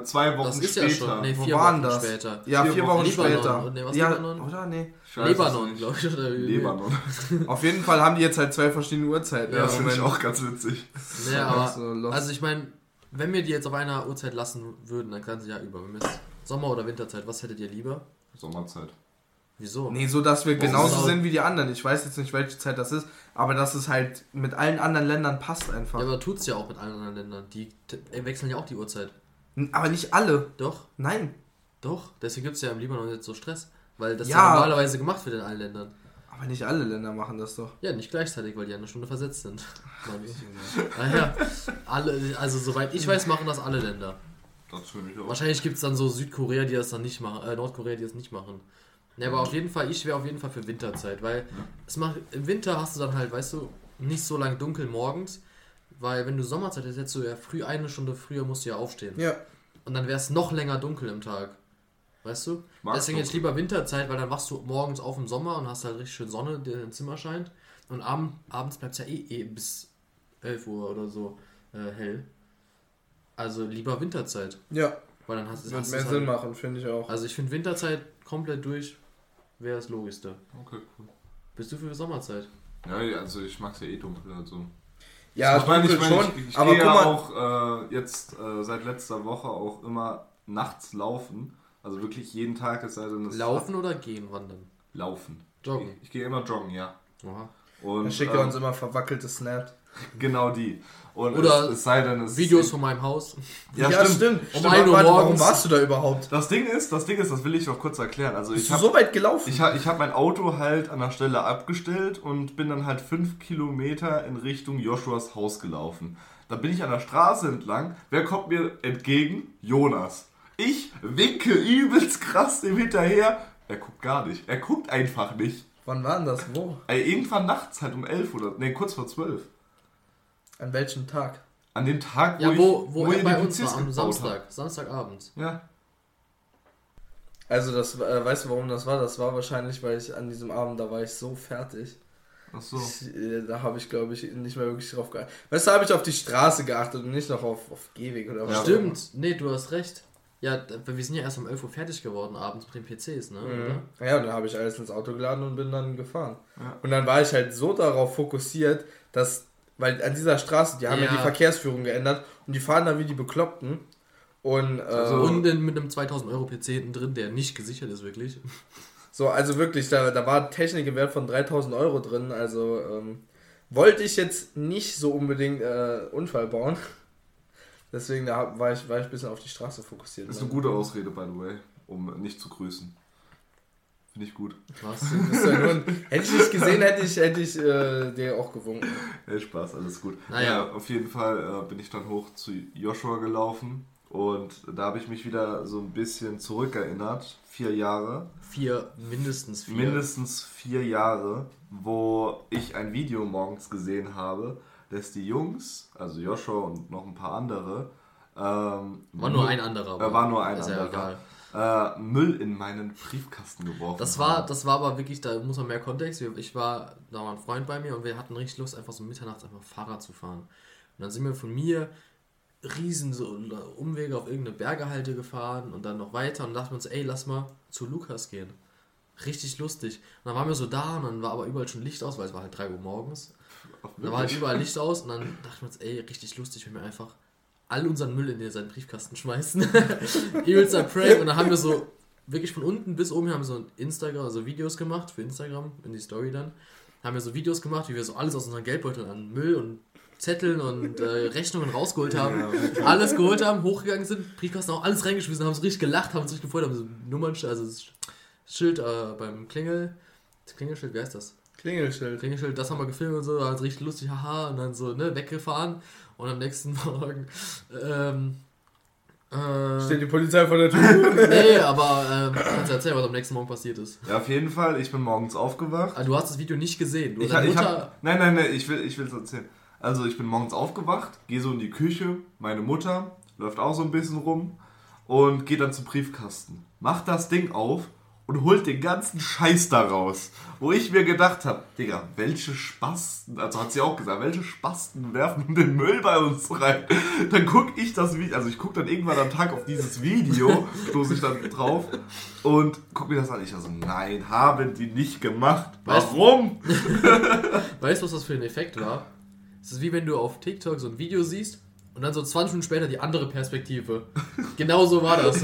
[SPEAKER 1] äh, zwei Wochen
[SPEAKER 2] Das ist
[SPEAKER 1] später.
[SPEAKER 2] ja schon, nee,
[SPEAKER 3] Wo
[SPEAKER 2] vier
[SPEAKER 3] waren
[SPEAKER 2] Wochen
[SPEAKER 3] das?
[SPEAKER 2] später.
[SPEAKER 3] ja,
[SPEAKER 1] vier
[SPEAKER 3] vier
[SPEAKER 1] Wochen
[SPEAKER 3] Wochen
[SPEAKER 2] Libanon.
[SPEAKER 3] später.
[SPEAKER 2] Nee, was
[SPEAKER 3] ja,
[SPEAKER 2] Libanon?
[SPEAKER 3] Oder? Nee.
[SPEAKER 2] Libanon,
[SPEAKER 1] nicht.
[SPEAKER 2] glaube ich. Oder
[SPEAKER 1] Libanon.
[SPEAKER 3] Auf jeden Fall haben die jetzt halt zwei verschiedene Uhrzeiten.
[SPEAKER 1] Ja, das finde ich auch ganz witzig.
[SPEAKER 2] Nee, aber,
[SPEAKER 3] So lost.
[SPEAKER 2] also ich meine, wenn wir die jetzt auf einer Uhrzeit lassen würden, dann ganze Jahr über. Wenn wir es Sommer- oder Winterzeit, was hättet ihr lieber?
[SPEAKER 1] Sommerzeit.
[SPEAKER 2] Wieso?
[SPEAKER 3] Nee, so dass wir genauso
[SPEAKER 2] auch-
[SPEAKER 3] sind wie die anderen. Ich weiß jetzt nicht, welche Zeit das ist, aber dass es halt mit allen anderen Ländern passt einfach.
[SPEAKER 2] Ja, aber tut's ja auch mit allen anderen Ländern. Die t- äh, wechseln ja auch die Uhrzeit.
[SPEAKER 3] N- aber nicht alle.
[SPEAKER 2] Doch,
[SPEAKER 3] Nein.
[SPEAKER 2] doch. Deswegen gibt's ja im Libanon jetzt so Stress. Weil das
[SPEAKER 3] Ja.
[SPEAKER 2] ja, normalerweise gemacht wird in allen Ländern.
[SPEAKER 3] Aber nicht alle Länder machen das doch.
[SPEAKER 2] Ja, nicht gleichzeitig, weil die eine Stunde versetzt sind. Mami. Ah ja, alle, also soweit ich weiß, machen das alle Länder.
[SPEAKER 1] Das finde ich auch.
[SPEAKER 2] Wahrscheinlich gibt es dann so Südkorea, die das dann nicht machen, äh, Nordkorea, die das nicht machen. Ne, aber auf jeden Fall, ich wäre auf jeden Fall für Winterzeit, weil es macht, im Winter hast du dann halt, weißt du, nicht so lang dunkel morgens, weil wenn du Sommerzeit hättest, hättest du ja früh eine Stunde früher musst du ja aufstehen.
[SPEAKER 3] Ja.
[SPEAKER 2] Und dann wäre es noch länger dunkel im Tag. Weißt du?
[SPEAKER 1] Magst
[SPEAKER 2] Deswegen
[SPEAKER 1] du.
[SPEAKER 2] jetzt lieber Winterzeit, weil dann wachst du morgens auf im Sommer und hast halt richtig schön Sonne, die in dein Zimmer scheint. Und abend, abends bleibt es ja eh, eh bis 11 Uhr oder so äh, hell. Also lieber Winterzeit.
[SPEAKER 3] Ja,
[SPEAKER 2] Weil dann hast,
[SPEAKER 3] wird mehr Sinn
[SPEAKER 2] halt,
[SPEAKER 3] machen, finde ich auch.
[SPEAKER 2] Also ich finde Winterzeit komplett durch wäre das Logischste.
[SPEAKER 1] Okay, cool.
[SPEAKER 2] Bist du für Sommerzeit?
[SPEAKER 1] Ja, also ich mag es ja eh dunkel. Also.
[SPEAKER 3] Ja,
[SPEAKER 1] ich meine, ich, meine,
[SPEAKER 3] schon,
[SPEAKER 1] ich, ich
[SPEAKER 3] aber
[SPEAKER 1] gehe ja auch äh, jetzt äh, seit letzter Woche auch immer nachts laufen. Also wirklich jeden Tag, es sei denn, es
[SPEAKER 2] Laufen oder gehen, wandern?
[SPEAKER 1] Laufen.
[SPEAKER 2] Joggen.
[SPEAKER 1] Ich, ich gehe immer joggen, ja.
[SPEAKER 2] Oha.
[SPEAKER 1] Und
[SPEAKER 3] dann schickt er uns immer verwackelte Snaps.
[SPEAKER 1] genau die. Und
[SPEAKER 2] Oder
[SPEAKER 1] es, es sei denn, es
[SPEAKER 2] Videos von meinem Haus.
[SPEAKER 1] Ja,
[SPEAKER 3] Ja,
[SPEAKER 1] stimmt.
[SPEAKER 3] stimmt.
[SPEAKER 2] Um
[SPEAKER 3] stimmt.
[SPEAKER 2] 1 Uhr
[SPEAKER 3] Warte, warum
[SPEAKER 2] morgens.
[SPEAKER 3] warst du da überhaupt?
[SPEAKER 1] Das Ding ist, das Ding ist, das will ich noch kurz erklären. Also ich
[SPEAKER 3] Bist du
[SPEAKER 1] habe
[SPEAKER 3] so weit gelaufen?
[SPEAKER 1] ich hab, ich hab mein Auto halt an der Stelle abgestellt und bin dann halt fünf Kilometer in Richtung Joshuas Haus gelaufen. Da bin ich an der Straße entlang. Wer kommt mir entgegen? Jonas. Ich winke übelst krass dem hinterher. Er guckt gar nicht. Er guckt einfach nicht.
[SPEAKER 3] Wann war denn das? Wo?
[SPEAKER 1] Ey, irgendwann nachts halt um elf oder, ne, kurz vor zwölf.
[SPEAKER 3] An welchem Tag?
[SPEAKER 1] An dem Tag, wo
[SPEAKER 2] Ja,
[SPEAKER 1] ich,
[SPEAKER 2] wo, wo,
[SPEAKER 1] ihr
[SPEAKER 2] er bei uns war, am Samstag. Samstagabend.
[SPEAKER 1] habt. Ja.
[SPEAKER 3] Also das, äh, weißt du, warum das war? Das war wahrscheinlich, weil ich an diesem Abend, da war ich so fertig.
[SPEAKER 1] Ach so.
[SPEAKER 3] Ich, äh, da habe ich, glaube ich, nicht mehr wirklich drauf geachtet. Weißt du, da habe ich auf die Straße geachtet und nicht noch auf, auf Gehweg oder was.
[SPEAKER 1] Ja,
[SPEAKER 2] Stimmt. Nee, du hast recht. Ja, d- wir sind ja erst um 11 Uhr fertig geworden abends mit den PCs, ne?
[SPEAKER 3] Mhm. Ja, und dann habe ich alles ins Auto geladen und bin dann gefahren.
[SPEAKER 1] Ja.
[SPEAKER 3] Und dann war ich halt so darauf fokussiert, dass, weil an dieser Straße, die haben ja,
[SPEAKER 2] Ja.
[SPEAKER 3] die Verkehrsführung geändert und die fahren da wie die Bekloppten. Und, äh,
[SPEAKER 1] Also-
[SPEAKER 2] Und mit einem 2000 Euro PC hinten drin, der nicht gesichert ist, wirklich.
[SPEAKER 3] so, also wirklich, da, da war Technik im Wert von 3000 Euro drin. Also ähm, wollte ich jetzt nicht so unbedingt äh, Unfall bauen. Deswegen da war ich, war ich ein bisschen auf die Straße fokussiert.
[SPEAKER 1] Ist eine gute Ausrede, by the way, um nicht zu grüßen. Finde ich gut.
[SPEAKER 2] Was?
[SPEAKER 3] Hätte ich nicht gesehen, hätte ich, hätte ich äh, dir auch gewunken.
[SPEAKER 1] Hey, Spaß, alles gut.
[SPEAKER 2] Naja.
[SPEAKER 1] Ja, auf jeden Fall äh, bin ich dann hoch zu Joshua gelaufen und da habe ich mich wieder so ein bisschen zurückerinnert. Vier Jahre,
[SPEAKER 2] Vier, mindestens vier.
[SPEAKER 1] mindestens vier Jahre, wo ich ein Video morgens gesehen habe, dass die Jungs, also Joshua und noch ein paar andere, ähm,
[SPEAKER 2] War nur ein anderer.
[SPEAKER 1] Äh, war nur ein
[SPEAKER 2] ja
[SPEAKER 1] anderer.
[SPEAKER 2] egal.
[SPEAKER 1] äh, Müll in meinen Briefkasten geworfen.
[SPEAKER 2] Das war,
[SPEAKER 1] haben.
[SPEAKER 2] das war aber wirklich, da muss man mehr Kontext. Ich war, da war ein Freund bei mir und wir hatten richtig Lust, einfach so mitternachts einfach Fahrrad zu fahren. Und dann sind wir von mir riesen so Umwege auf irgendeine Bergehalte gefahren und dann noch weiter und dachten uns, ey, lass mal zu Lukas gehen. Richtig lustig. Und dann waren wir so da und dann war aber überall schon Licht aus, weil es war halt 3 Uhr morgens. Da war halt überall Licht aus und dann dachten wir uns, ey, richtig lustig, wenn wir einfach all unseren Müll in den seinen Briefkasten schmeißen. Übelster Prank. Und dann haben wir so wirklich von unten bis oben haben wir so ein Instagram, also Videos gemacht für Instagram, in die Story dann. Haben wir so Videos gemacht, wie wir so alles aus unseren Geldbeuteln an Müll und Zetteln und äh, Rechnungen rausgeholt haben. alles geholt haben, hochgegangen sind, Briefkasten auch alles reingeschmissen, haben so richtig gelacht, haben uns richtig gefreut, haben so Nummern, also Schild äh, beim Klingel, das Klingelschild, wie heißt das?
[SPEAKER 3] Klingelschild.
[SPEAKER 2] Klingelschild, das haben wir gefilmt und so, war richtig lustig, haha, und dann so, ne, weggefahren und am nächsten Morgen, ähm, äh,
[SPEAKER 3] Steht die Polizei vor der Tür.
[SPEAKER 2] nee, aber, ähm, kannst du erzählen, was am nächsten Morgen passiert ist.
[SPEAKER 1] Ja, auf jeden Fall, ich bin morgens aufgewacht.
[SPEAKER 2] Ah, du hast das Video nicht gesehen, du,
[SPEAKER 1] Ich,
[SPEAKER 2] deine
[SPEAKER 1] ich
[SPEAKER 2] Mutter,
[SPEAKER 1] hab, nein, nein, nein, ich will ich es erzählen. Also ich bin morgens aufgewacht, gehe so in die Küche, meine Mutter läuft auch so ein bisschen rum und geht dann zum Briefkasten. Macht das Ding auf und holt den ganzen Scheiß da raus. Wo ich mir gedacht habe, Digga, welche Spasten, also hat sie auch gesagt, welche Spasten werfen den Müll bei uns rein? Dann guck ich das Video, also ich gucke dann irgendwann am Tag auf dieses Video, stoße ich dann drauf und guck mir das an. Ich so, nein, haben die nicht gemacht. Warum?
[SPEAKER 2] weißt du, was das für ein Effekt war? Es ist wie wenn du auf TikTok so ein Video siehst und dann so 20 Minuten später die andere Perspektive. Genau so war das.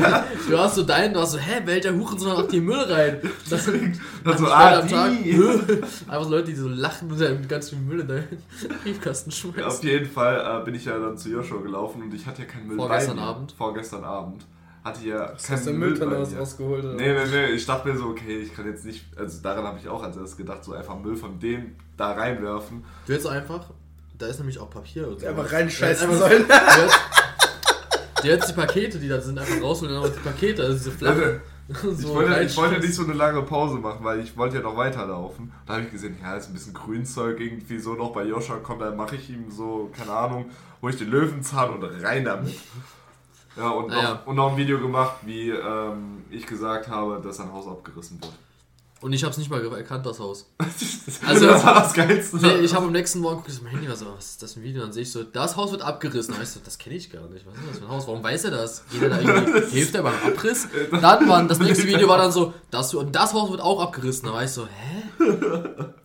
[SPEAKER 2] Du hast so deinen, du hast so, hä, welcher Hurensohn hat die Müll rein? Das sind
[SPEAKER 1] so, ah,
[SPEAKER 2] am Tag. Einfach so Leute, die so lachen und dann ganz viel Müll in deinen Briefkasten schmeißen.
[SPEAKER 1] Auf jeden Fall äh, bin ich ja dann zu Joshua gelaufen und ich hatte ja keinen Müll
[SPEAKER 2] Vorgestern
[SPEAKER 1] bei mir.
[SPEAKER 2] Abend?
[SPEAKER 1] Vorgestern Abend. Hatte ja
[SPEAKER 3] Hast
[SPEAKER 1] keinen
[SPEAKER 3] du den
[SPEAKER 1] Müll
[SPEAKER 3] Mülltonne
[SPEAKER 1] mir.
[SPEAKER 3] rausgeholt? Oder?
[SPEAKER 1] Nee, nee, nee. Ich dachte mir so, okay, ich kann jetzt nicht, also daran habe ich auch als erstes gedacht, so einfach Müll von dem da reinwerfen.
[SPEAKER 2] Du hättest einfach, da ist nämlich auch Papier und so.
[SPEAKER 3] Einfach reinscheißen sollen.
[SPEAKER 2] Der hat die Pakete, die da sind, einfach raus und dann noch die Pakete, also diese Flaschen.
[SPEAKER 1] Ich, wollte, ich wollte nicht so eine lange Pause machen, weil ich wollte ja noch weiterlaufen. Da habe ich gesehen, ja, ist ein bisschen Grünzeug irgendwie so noch bei Joscha kommt, dann mache ich ihm so, keine Ahnung, hole ich den Löwenzahn und rein damit. Ja, und, noch,
[SPEAKER 2] Naja.
[SPEAKER 1] und noch ein Video gemacht, wie ähm, ich gesagt habe, dass sein Haus abgerissen wird.
[SPEAKER 2] Und ich hab's nicht mal erkannt, das Haus.
[SPEAKER 1] Also, das war das Geilste.
[SPEAKER 2] Nee, ich habe am nächsten Morgen geguckt, mein Handy war so, was ist das für ein Video? Dann sehe ich so, das Haus wird abgerissen. Da ich so, das kenne ich gar nicht. Was ist das für ein Haus? Warum weiß er das? Geht er da irgendwie, hilft er beim Abriss? Dann war das nächste Video war dann so, das, und das Haus wird auch abgerissen. Da war ich so, hä?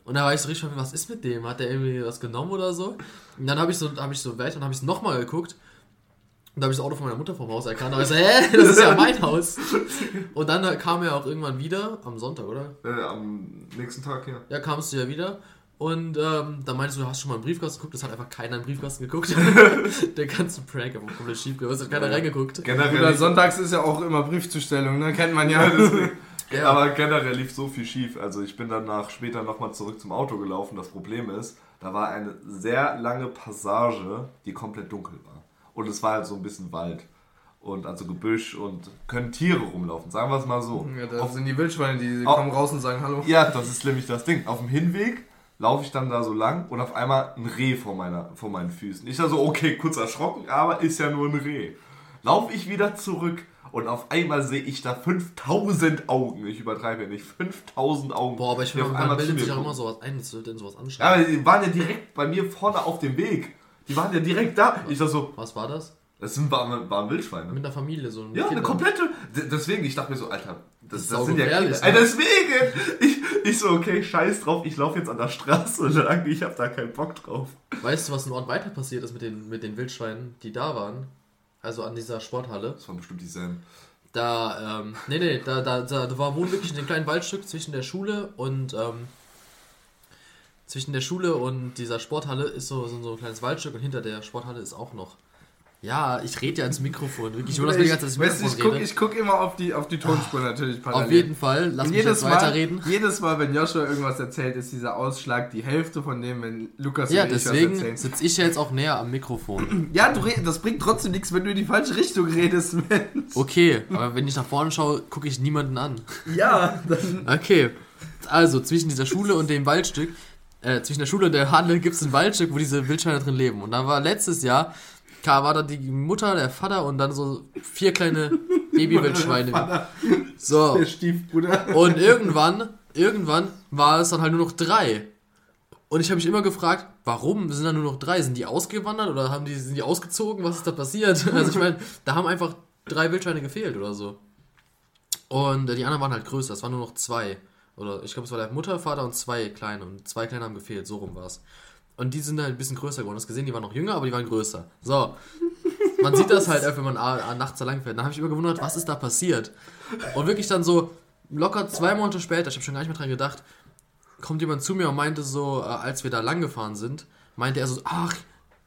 [SPEAKER 2] Und da war ich so richtig, was ist mit dem? Hat der irgendwie was genommen oder so? Und dann habe ich so, habe ich so weiter und habe ich es nochmal geguckt. Und da habe ich das Auto von meiner Mutter vom Haus erkannt. Da war ich so, hä? Das ist ja mein Haus. Und dann äh, kam er auch irgendwann wieder, am Sonntag, oder?
[SPEAKER 1] Äh, am nächsten Tag, ja.
[SPEAKER 2] Ja, kamst du ja wieder. Und ähm, dann meintest du, du hast schon mal einen Briefkasten geguckt. Das hat einfach keiner in den Briefkasten geguckt. Der ganze Prank aber komplett schief. Es hat keiner reingeguckt.
[SPEAKER 1] Generell
[SPEAKER 3] Oder sonntags ist ja auch immer Briefzustellung, ne? Kennt man ja.
[SPEAKER 2] Ja.
[SPEAKER 1] aber generell lief so viel schief. Also ich bin danach später nochmal zurück zum Auto gelaufen. Das Problem ist, da war eine sehr lange Passage, die komplett dunkel war. Und es war halt so ein bisschen Wald. Und also Gebüsch und können Tiere rumlaufen, sagen wir es mal so.
[SPEAKER 3] ja da
[SPEAKER 1] Auf-
[SPEAKER 3] sind die Wildschweine, die,
[SPEAKER 1] Auf-
[SPEAKER 3] kommen raus und sagen Hallo.
[SPEAKER 1] Ja, das ist nämlich das Ding. Auf dem Hinweg laufe ich dann da so lang und auf einmal ein Reh vor, meiner, vor meinen Füßen. Ich da so, okay, kurz erschrocken, aber ist ja nur ein Reh. Laufe ich wieder zurück und auf einmal sehe ich da 5000 Augen. Ich übertreibe nicht, 5000 Augen.
[SPEAKER 2] Boah, aber ich finde,
[SPEAKER 1] auf
[SPEAKER 2] man bildet sich auch immer sowas ein, das wird in sowas
[SPEAKER 1] Ja,
[SPEAKER 2] anschreiben.
[SPEAKER 1] aber die waren ja direkt bei mir vorne auf dem Weg. Die waren ja direkt da. Ich dachte so,
[SPEAKER 2] Was war das?
[SPEAKER 1] das sind, waren, waren Wildschweine.
[SPEAKER 2] Mit einer Familie, so ein
[SPEAKER 1] Ja, eine
[SPEAKER 2] Kindern.
[SPEAKER 1] komplette. d- Deswegen, ich dachte mir so, Alter, das,
[SPEAKER 2] ist
[SPEAKER 1] das sind ja Kinder.
[SPEAKER 2] ne?
[SPEAKER 1] Ey, deswegen! Ich, ich so, okay, scheiß drauf, ich laufe jetzt an der Straße lang, ich hab da keinen Bock drauf.
[SPEAKER 2] Weißt du, was ein Ort weiter passiert ist mit den, mit den Wildschweinen, die da waren? Also an dieser Sporthalle.
[SPEAKER 1] Das waren bestimmt die Sam.
[SPEAKER 2] Da, ähm, nee, nee, da, da, da, da war wohl wirklich ein kleines Waldstück zwischen der Schule und, ähm, zwischen der Schule und dieser Sporthalle ist so, so, ein kleines Waldstück und hinter der Sporthalle ist auch noch. Ja, ich rede ja ins Mikrofon, wirklich. Ich will das
[SPEAKER 3] ich,
[SPEAKER 2] ganz
[SPEAKER 3] du,
[SPEAKER 2] Mikrofon
[SPEAKER 3] ich guck,
[SPEAKER 2] rede.
[SPEAKER 3] ich guck immer auf die, auf die Tonspur natürlich parallel.
[SPEAKER 2] Auf jeden Fall, lass
[SPEAKER 3] Und
[SPEAKER 2] mich
[SPEAKER 3] jedes
[SPEAKER 2] jetzt
[SPEAKER 3] Mal,
[SPEAKER 2] weiterreden.
[SPEAKER 3] jedes Mal, wenn Joshua irgendwas erzählt, ist dieser Ausschlag die Hälfte von dem, wenn Lukas
[SPEAKER 2] Ja,
[SPEAKER 3] und ich was
[SPEAKER 2] deswegen
[SPEAKER 3] erzählen.
[SPEAKER 2] sitze ich ja jetzt auch näher am Mikrofon.
[SPEAKER 3] Ja, du das bringt trotzdem nichts, wenn du in die falsche Richtung redest, Mensch.
[SPEAKER 2] Okay, aber wenn ich nach vorne schaue, gucke ich niemanden an.
[SPEAKER 3] Ja, dann.
[SPEAKER 2] Okay, also zwischen dieser Schule und dem Waldstück, äh, zwischen der Schule und der Handel gibt es ein Waldstück, wo diese Wildschweine drin leben. Und da war letztes Jahr, ka- war da die Mutter, der Vater und dann so vier kleine Baby-Wildschweine. So,
[SPEAKER 3] Der Stiefbruder.
[SPEAKER 2] und irgendwann, irgendwann war es dann halt nur noch drei. Und ich habe mich immer gefragt, warum sind da nur noch drei? Sind die ausgewandert oder haben die, sind die ausgezogen? Was ist da passiert? Also ich meine, da haben einfach drei Wildschweine gefehlt oder so. Und äh, die anderen waren halt größer, es waren nur noch zwei. Oder ich glaube, es war der Mutter, Vater und zwei kleine. Und zwei kleine haben gefehlt, so rum war es. Und die sind halt ein bisschen größer geworden. Du hast gesehen, die waren noch jünger, aber die waren größer. So. Man sieht das halt, wenn man nachts da lang fährt. Da habe ich immer gewundert, was ist da passiert? Und wirklich dann so locker zwei Monate später, ich habe schon gar nicht mehr dran gedacht, kommt jemand zu mir und meinte so, äh, als wir da lang gefahren sind, meinte er so, ach,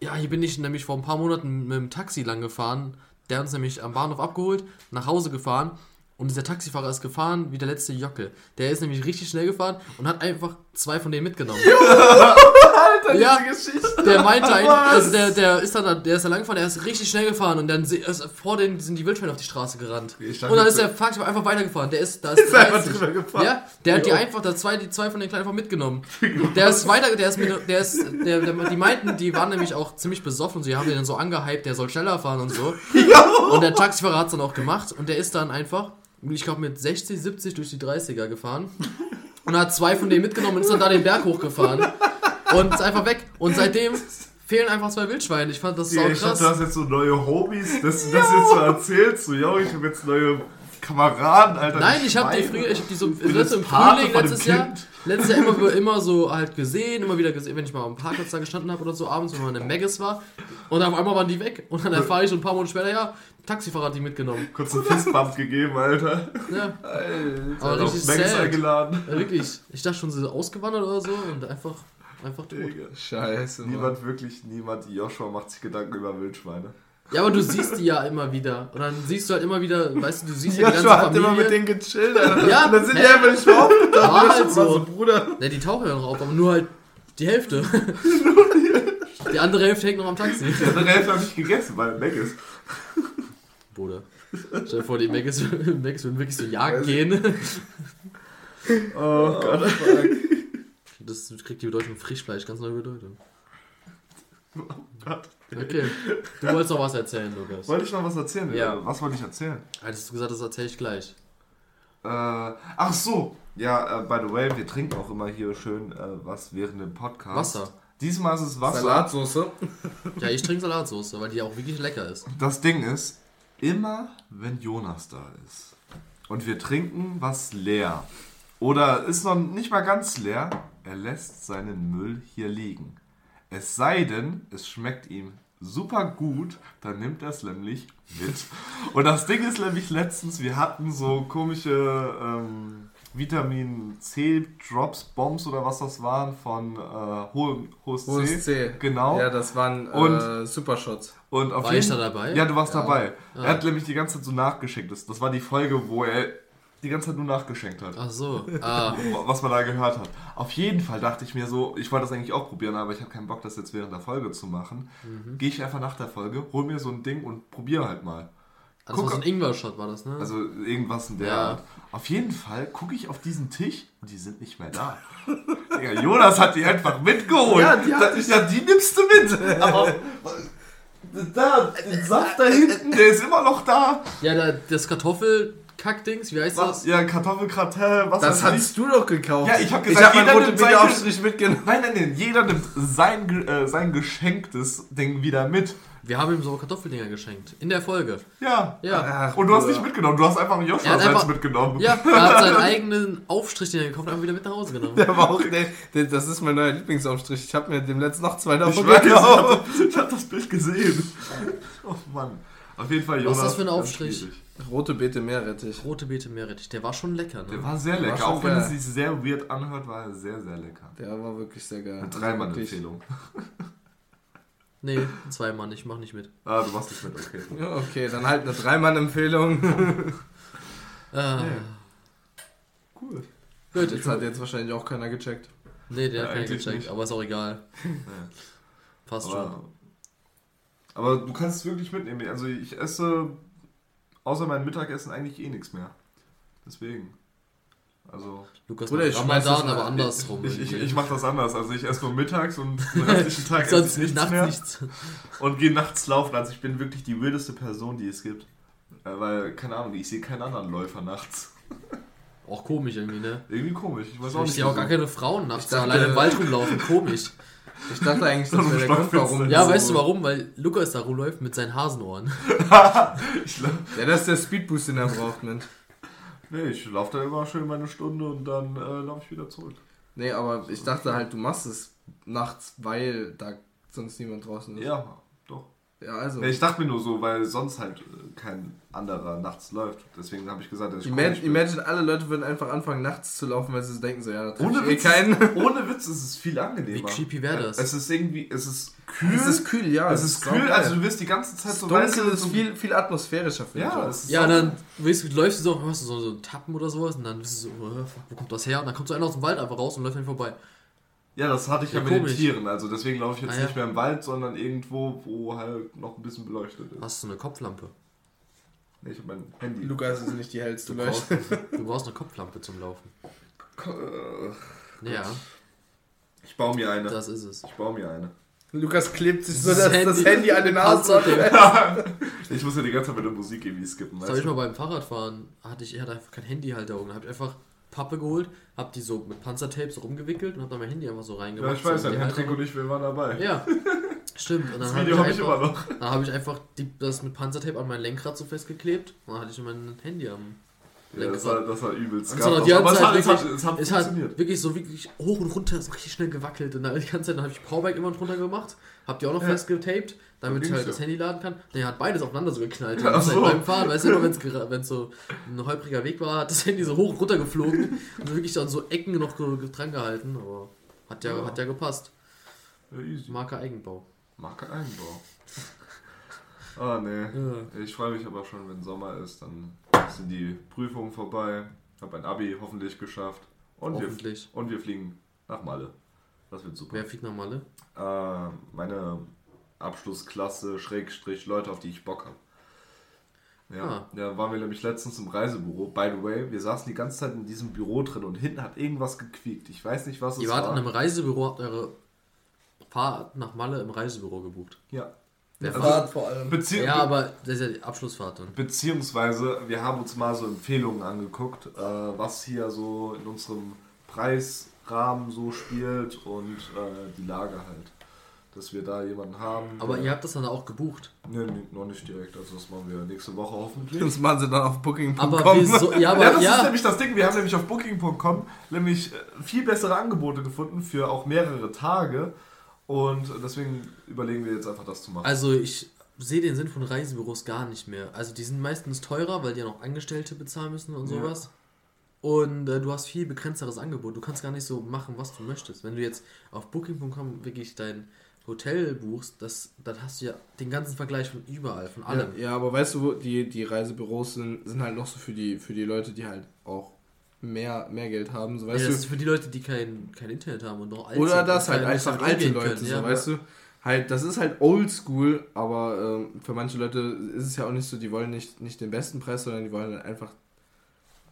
[SPEAKER 2] ja, hier bin ich nämlich vor ein paar Monaten mit dem Taxi lang gefahren. Der hat uns nämlich am Bahnhof abgeholt, nach Hause gefahren. Und dieser Taxifahrer ist gefahren wie der letzte Jocke. Der ist nämlich richtig schnell gefahren und hat einfach zwei von denen mitgenommen.
[SPEAKER 3] Alter,
[SPEAKER 2] Ja.
[SPEAKER 3] diese Geschichte.
[SPEAKER 2] Der meinte
[SPEAKER 3] Was?
[SPEAKER 2] also der, der ist da, der ist da lang gefahren, der ist richtig schnell gefahren und dann ist, vor denen sind die Wildschweine auf die Straße gerannt. Und dann ist der Taxifahrer einfach weitergefahren. Der ist, da ist,
[SPEAKER 3] Ist einfach
[SPEAKER 2] 30.
[SPEAKER 3] drüber gefahren.
[SPEAKER 2] Ja, der hat die
[SPEAKER 3] Jo.
[SPEAKER 2] einfach, da zwei, die zwei von den Kleinen einfach mitgenommen. Der ist weiter, der ist, mir- der ist, der, der, die meinten, die waren nämlich auch ziemlich besoffen und sie haben den dann so angehypt, der soll schneller fahren und so. Und der Taxifahrer hat es dann auch gemacht und der ist dann einfach, ich glaube mit 60, 70 durch die 30er gefahren und hat zwei von denen mitgenommen und ist dann da den Berg hochgefahren und ist einfach weg. Und seitdem fehlen einfach zwei Wildschweine. Ich fand das sau
[SPEAKER 1] Ja, ich dachte,
[SPEAKER 2] krass.
[SPEAKER 1] du hast jetzt so neue Hobbys, dass du das jetzt so erzählst. So, yo, ich habe jetzt neue Kameraden, Alter.
[SPEAKER 2] Nein, ich habe die früher, ich habe die so
[SPEAKER 1] jetzt
[SPEAKER 2] im Frühling letztes Jahr, letztes Jahr immer, immer so halt gesehen, immer wieder gesehen, wenn ich mal am Parkplatz da gestanden habe oder so abends, wenn man in Megis war und auf einmal waren die weg und dann erfahre ich ein paar Monate später, ja, Taxifahrer hat die mitgenommen.
[SPEAKER 1] Kurz einen Fistbump gegeben, Alter.
[SPEAKER 2] Ja,
[SPEAKER 3] Alter.
[SPEAKER 2] aber richtig sad.
[SPEAKER 1] eingeladen.
[SPEAKER 2] Ja, wirklich. Ich dachte schon, sie sind ausgewandert oder so und einfach, einfach tot.
[SPEAKER 1] Digga.
[SPEAKER 3] Scheiße. Mann.
[SPEAKER 1] Niemand, wirklich niemand. Joshua macht sich Gedanken über Wildschweine.
[SPEAKER 2] Ja, aber du siehst die ja immer wieder. Und dann siehst du halt immer wieder, weißt du, du siehst ja die ganze
[SPEAKER 3] Joshua hat
[SPEAKER 2] Familie.
[SPEAKER 3] immer mit denen gechillt, Alter.
[SPEAKER 2] Ja,
[SPEAKER 3] Und dann sind
[SPEAKER 2] hä?
[SPEAKER 3] die einfach nicht mehr aufgetaucht.
[SPEAKER 2] War halt so.
[SPEAKER 3] so, Bruder.
[SPEAKER 2] Ne, die tauchen ja noch auf, aber nur halt die Hälfte. die andere Hälfte hängt noch am Taxi.
[SPEAKER 1] Die andere Hälfte habe ich gegessen, weil Maggis.
[SPEAKER 2] Bruder. Stell dir vor, die Megas würden wirklich so jagen gehen.
[SPEAKER 1] Oh Gott.
[SPEAKER 2] Das kriegt die Bedeutung Frischfleisch, ganz neue Bedeutung.
[SPEAKER 1] Gott.
[SPEAKER 2] Okay. Du wolltest noch was erzählen, Lukas.
[SPEAKER 1] Wollte ich noch was erzählen?
[SPEAKER 2] Ja.
[SPEAKER 1] Was wollte ich erzählen?
[SPEAKER 2] Hattest du gesagt, das erzähle ich gleich.
[SPEAKER 1] Äh, ach so. Ja, äh, by the way, wir trinken auch immer hier schön äh, was während dem Podcast.
[SPEAKER 2] Wasser.
[SPEAKER 1] Diesmal ist es Wasser.
[SPEAKER 3] Salatsoße.
[SPEAKER 2] Ja, ich trinke Salatsauce, weil die auch wirklich lecker ist.
[SPEAKER 1] Das Ding ist, immer wenn Jonas da ist und wir trinken was leer oder ist noch nicht mal ganz leer, er lässt seinen Müll hier liegen. Es sei denn, es schmeckt ihm super gut, dann nimmt er es nämlich mit. Und das Ding ist nämlich letztens, wir hatten so komische ähm, Vitamin C Drops, Bombs oder was das waren von äh, Ho- Hohes C.
[SPEAKER 3] Hohes C.
[SPEAKER 1] Genau.
[SPEAKER 3] Ja, das waren
[SPEAKER 1] Und-
[SPEAKER 3] äh, Supershots.
[SPEAKER 1] Und auf
[SPEAKER 2] War
[SPEAKER 1] jeden
[SPEAKER 2] ich da dabei?
[SPEAKER 1] Ja, du warst
[SPEAKER 2] Ja.
[SPEAKER 1] dabei.
[SPEAKER 2] Ah.
[SPEAKER 1] Er hat nämlich die ganze Zeit so nachgeschenkt. Das, das war die Folge, wo er die ganze Zeit nur nachgeschenkt hat.
[SPEAKER 2] Ach so. Ah,
[SPEAKER 1] Was man da gehört hat. Auf jeden Fall dachte ich mir so, ich wollte das eigentlich auch probieren, aber ich habe keinen Bock, das jetzt während der Folge zu machen.
[SPEAKER 2] Mhm.
[SPEAKER 1] Gehe ich einfach nach der Folge, hol mir so ein Ding und probiere halt mal.
[SPEAKER 2] das
[SPEAKER 1] Guck-
[SPEAKER 2] war so ein Ingwer-Shot, war das, ne?
[SPEAKER 1] Also irgendwas in der
[SPEAKER 2] Ja.
[SPEAKER 1] Art. Auf jeden Fall gucke ich auf diesen Tisch und die sind nicht mehr da. Digga, Jonas hat die einfach mitgeholt.
[SPEAKER 3] Ja, die hat
[SPEAKER 1] da, ja, die nimmst du mit. Aber da, den Saft da hinten, der ist immer noch da.
[SPEAKER 2] ja, da, das Kartoffelkackdings, wie heißt
[SPEAKER 1] Was?
[SPEAKER 2] das?
[SPEAKER 1] Ja, Kartoffelgratin, was
[SPEAKER 3] Das hast du doch gekauft.
[SPEAKER 1] Ja, ich hab
[SPEAKER 3] ich
[SPEAKER 1] gesagt,
[SPEAKER 3] hab meinen
[SPEAKER 1] jeder nimmt sein
[SPEAKER 3] Bilderaufstrich mitgenommen.
[SPEAKER 1] Nein, nein, nein, jeder nimmt sein, äh, sein geschenktes Ding wieder mit.
[SPEAKER 2] Wir haben ihm so Kartoffeldinger geschenkt. In der Folge.
[SPEAKER 1] Ja.
[SPEAKER 2] Ja.
[SPEAKER 3] Ach,
[SPEAKER 1] Und du hast nicht mitgenommen, du hast einfach Joshua Salz
[SPEAKER 2] einfach-
[SPEAKER 1] mitgenommen.
[SPEAKER 2] Ja, er hat seinen eigenen Aufstrich, den er gekauft hat, einfach wieder mit nach Hause genommen.
[SPEAKER 3] Der war auch, der, der, das ist mein neuer Lieblingsaufstrich. Ich habe mir dem letzten noch zwei
[SPEAKER 1] Ich
[SPEAKER 3] davon
[SPEAKER 1] weiß, ich
[SPEAKER 3] gekauft.
[SPEAKER 1] hab, ich hab das Bild gesehen. Oh Mann. Auf jeden Fall,
[SPEAKER 2] Was
[SPEAKER 1] Jonas.
[SPEAKER 2] ist das für ein Aufstrich?
[SPEAKER 1] schwierig.
[SPEAKER 3] Rote Beete Meerrettich.
[SPEAKER 2] Rote Beete Meerrettich, der war schon lecker,
[SPEAKER 1] Der
[SPEAKER 2] ne?
[SPEAKER 1] war sehr lecker.
[SPEAKER 3] schon
[SPEAKER 1] Auch wenn
[SPEAKER 3] geil.
[SPEAKER 1] es sich sehr weird anhört, war er sehr, sehr lecker.
[SPEAKER 3] Der war wirklich sehr geil.
[SPEAKER 1] Eine
[SPEAKER 3] Also
[SPEAKER 1] Dreimann-Empfehlung.
[SPEAKER 2] Nee, zwei Mann, ich mach nicht mit.
[SPEAKER 1] Ah, du machst nicht mit, okay.
[SPEAKER 3] Ja, okay, dann halt eine Dreimann-Empfehlung.
[SPEAKER 2] Ah,
[SPEAKER 1] Cool.
[SPEAKER 2] gut,
[SPEAKER 3] Das hat jetzt wahrscheinlich auch keiner gecheckt.
[SPEAKER 2] Nee, der
[SPEAKER 1] Ja,
[SPEAKER 2] hat keinen
[SPEAKER 1] eigentlich
[SPEAKER 2] gecheckt,
[SPEAKER 1] nicht.
[SPEAKER 2] aber ist auch egal.
[SPEAKER 1] Ja.
[SPEAKER 2] Passt schon.
[SPEAKER 1] Aber, aber du kannst es wirklich mitnehmen. Also ich esse außer meinem Mittagessen eigentlich eh nichts mehr. Deswegen. Also
[SPEAKER 2] Lukas
[SPEAKER 3] Bruder, ich mal-
[SPEAKER 2] aber andersrum.
[SPEAKER 1] ich, ich, ich mache das anders. Also ich esse nur mittags und den restlichen Tag esse
[SPEAKER 2] Sonst
[SPEAKER 1] ich nichts
[SPEAKER 2] nachts
[SPEAKER 1] mehr.
[SPEAKER 2] nichts.
[SPEAKER 1] Und gehe nachts laufen. Also ich bin wirklich die weirdeste Person, die es gibt. Äh, Weil, keine Ahnung, ich sehe keinen anderen Läufer nachts.
[SPEAKER 2] Auch komisch irgendwie, ne?
[SPEAKER 1] Irgendwie komisch. Ich weiß auch
[SPEAKER 2] Ich
[SPEAKER 1] nicht.
[SPEAKER 2] sehe auch gar keine Frauen nachts
[SPEAKER 3] Ich dachte-
[SPEAKER 2] alleine im Wald rumlaufen. Komisch.
[SPEAKER 3] Ich dachte eigentlich, das wäre der Grund, warum.
[SPEAKER 2] Ja,
[SPEAKER 3] so-
[SPEAKER 2] weißt du warum? Weil Lukas da rumläuft mit seinen Hasenohren.
[SPEAKER 1] ich,
[SPEAKER 3] Ja, das ist der Speedboost, den er braucht, Mensch.
[SPEAKER 1] nee, ich laufe da immer schön meine Stunde und dann äh, laufe ich wieder zurück.
[SPEAKER 3] Nee, aber ich dachte halt, du machst es nachts, weil da sonst niemand draußen ist.
[SPEAKER 1] Ja, doch.
[SPEAKER 3] Ja, also.
[SPEAKER 1] Ich dachte mir nur so, weil sonst halt äh, kein anderer nachts läuft. Deswegen habe ich gesagt, dass ich
[SPEAKER 3] Imagine, imagine, alle Leute würden einfach anfangen, nachts zu laufen, weil sie so denken, so, ja, da treffe
[SPEAKER 1] Ohne
[SPEAKER 3] ich eh keinen.
[SPEAKER 1] ohne Witz ist es viel angenehmer.
[SPEAKER 2] Wie creepy wäre das?
[SPEAKER 1] Es ist irgendwie, es ist kühl.
[SPEAKER 3] Es ist kühl, ja.
[SPEAKER 1] es ist kühl, also du wirst die ganze Zeit so weißt du,
[SPEAKER 3] ist
[SPEAKER 1] so,
[SPEAKER 3] viel, viel atmosphärischer, finde ich.
[SPEAKER 1] Ja, ist
[SPEAKER 2] Ja, dann weißt du, läufst du so, hörst du so, so einen Tappen oder sowas und dann bist du so, äh, fuck, wo kommt das her? Und dann kommt so einer aus dem Wald einfach raus und läuft dann vorbei.
[SPEAKER 1] Ja, das hatte ich ja,
[SPEAKER 2] Ja,
[SPEAKER 1] mit den. Tieren. Also deswegen laufe ich jetzt
[SPEAKER 2] Ah, ja.
[SPEAKER 1] nicht mehr im Wald, sondern irgendwo, wo halt noch ein bisschen beleuchtet ist.
[SPEAKER 2] Hast du eine Kopflampe?
[SPEAKER 1] Nee, ich habe mein Handy.
[SPEAKER 3] Lukas ist nicht die hellste
[SPEAKER 2] Du brauchst,
[SPEAKER 3] Leuchte.
[SPEAKER 2] du brauchst eine Kopflampe zum Laufen. Ja,
[SPEAKER 1] Ich baue mir eine.
[SPEAKER 2] das ist es.
[SPEAKER 1] Ich baue mir eine.
[SPEAKER 3] Lukas klebt sich so
[SPEAKER 2] Das
[SPEAKER 3] das, das
[SPEAKER 2] Handy-
[SPEAKER 3] Handy an den.
[SPEAKER 2] Panzertape.
[SPEAKER 1] Ich muss ja die ganze Zeit mit der Musik irgendwie skippen.
[SPEAKER 2] Das habe ich mal beim Fahrradfahren, hatte ich, ich hatte einfach kein Handyhalter und habe einfach Pappe geholt, habe die so mit Panzertape so rumgewickelt und habe dann mein Handy einfach so reingemacht.
[SPEAKER 1] Ja, ich weiß,
[SPEAKER 2] so,
[SPEAKER 1] ja,
[SPEAKER 2] die
[SPEAKER 1] Hendrik und ich, wir waren dabei.
[SPEAKER 2] Ja, stimmt. Und dann
[SPEAKER 1] Das
[SPEAKER 2] habe
[SPEAKER 1] Video
[SPEAKER 2] ich,
[SPEAKER 1] habe ich immer noch.
[SPEAKER 2] dann hab ich einfach die, das mit Panzertape an mein Lenkrad so festgeklebt und dann hatte ich mein Handy am
[SPEAKER 1] Ja, das, war, das war übelst. Geil.
[SPEAKER 2] auch die ganze
[SPEAKER 1] es hat,
[SPEAKER 2] Zeit
[SPEAKER 1] es hat,
[SPEAKER 2] wirklich-
[SPEAKER 1] es hat
[SPEAKER 2] Es hat wirklich so wirklich hoch und runter so richtig schnell gewackelt und dann die ganze Zeit dann habe ich Powerbank immer runter gemacht, habe die auch noch
[SPEAKER 1] Ja.
[SPEAKER 2] festgetaped, damit ich halt
[SPEAKER 1] ja.
[SPEAKER 2] das Handy laden kann. Dann hat beides aufeinander so geknallt. Ganze Zeit
[SPEAKER 1] so.
[SPEAKER 2] beim Fahren, weißt du, immer wenn es so ein holpriger Weg war, hat das Handy so hoch und runter geflogen und wirklich an so Ecken noch dran gehalten, aber hat ja,
[SPEAKER 1] Ja.
[SPEAKER 2] hat ja gepasst.
[SPEAKER 1] Ja, easy.
[SPEAKER 2] Marke Eigenbau.
[SPEAKER 1] Marke Einbau. Ah, nee.
[SPEAKER 2] Ja.
[SPEAKER 1] Ich freue mich aber schon, wenn Sommer ist, dann sind die Prüfungen vorbei. Habe ein Abi hoffentlich geschafft. Und wir,
[SPEAKER 2] Hoffentlich.
[SPEAKER 1] und wir fliegen nach Malle. Das wird super.
[SPEAKER 2] Wer fliegt nach Malle?
[SPEAKER 1] Äh, meine Abschlussklasse, Schrägstrich, Leute, auf die ich Bock habe. Ja,
[SPEAKER 2] Ah.
[SPEAKER 1] da waren wir nämlich letztens im Reisebüro. By the way, wir saßen die ganze Zeit in diesem Büro drin und hinten hat irgendwas gequiekt. Ich weiß nicht, was es
[SPEAKER 2] Ihr wart
[SPEAKER 1] war.
[SPEAKER 2] in einem Reisebüro, habt eure Fahrt nach Malle im Reisebüro gebucht.
[SPEAKER 1] ja.
[SPEAKER 2] Wer
[SPEAKER 1] Also-
[SPEAKER 2] fahrt?
[SPEAKER 3] vor allem.
[SPEAKER 1] Bezieh
[SPEAKER 2] Ja, aber das ist ja die Abschlussfahrt dann.
[SPEAKER 1] Beziehungsweise, wir haben uns mal so Empfehlungen angeguckt, äh, was hier so in unserem Preisrahmen so spielt und äh, die Lage halt. Dass wir da jemanden haben.
[SPEAKER 2] Aber
[SPEAKER 1] der-
[SPEAKER 2] ihr habt das dann auch gebucht.
[SPEAKER 1] Nee, nee, noch nicht direkt. Also das machen wir nächste Woche hoffentlich.
[SPEAKER 3] Das machen sie dann auf Booking.com.
[SPEAKER 2] Aber wieso? Ja, aber
[SPEAKER 1] ja, das ist
[SPEAKER 2] ja.
[SPEAKER 1] nämlich das Ding. Wir haben nämlich auf Booking.com nämlich äh, viel bessere Angebote gefunden für auch mehrere Tage. Und deswegen überlegen wir jetzt einfach das zu machen.
[SPEAKER 2] Also ich sehe den Sinn von Reisebüros gar nicht mehr. Also die sind meistens teurer, weil die ja noch Angestellte bezahlen müssen und
[SPEAKER 1] Ja.
[SPEAKER 2] sowas. Und äh, du hast viel begrenzteres Angebot. Du kannst gar nicht so machen, was du möchtest. Wenn du jetzt auf Booking.com wirklich dein Hotel buchst, das, dann hast du ja den ganzen Vergleich von überall, von
[SPEAKER 3] Ja,
[SPEAKER 2] allem.
[SPEAKER 3] ja, aber weißt du, die, die Reisebüros sind, sind halt noch so für die, für die Leute, die halt auch mehr, mehr Geld haben. So,
[SPEAKER 2] Ja,
[SPEAKER 3] weißt
[SPEAKER 2] das
[SPEAKER 3] du?
[SPEAKER 2] ist für die Leute, die kein, kein Internet haben und noch alt
[SPEAKER 3] Oder
[SPEAKER 2] sind
[SPEAKER 3] das halt einfach alte Leute,
[SPEAKER 2] können,
[SPEAKER 3] so,
[SPEAKER 2] ja.
[SPEAKER 3] weißt du? Halt, das ist halt oldschool, aber ähm, für manche Leute ist es ja auch nicht so, die wollen nicht, nicht den besten Preis, sondern die wollen halt einfach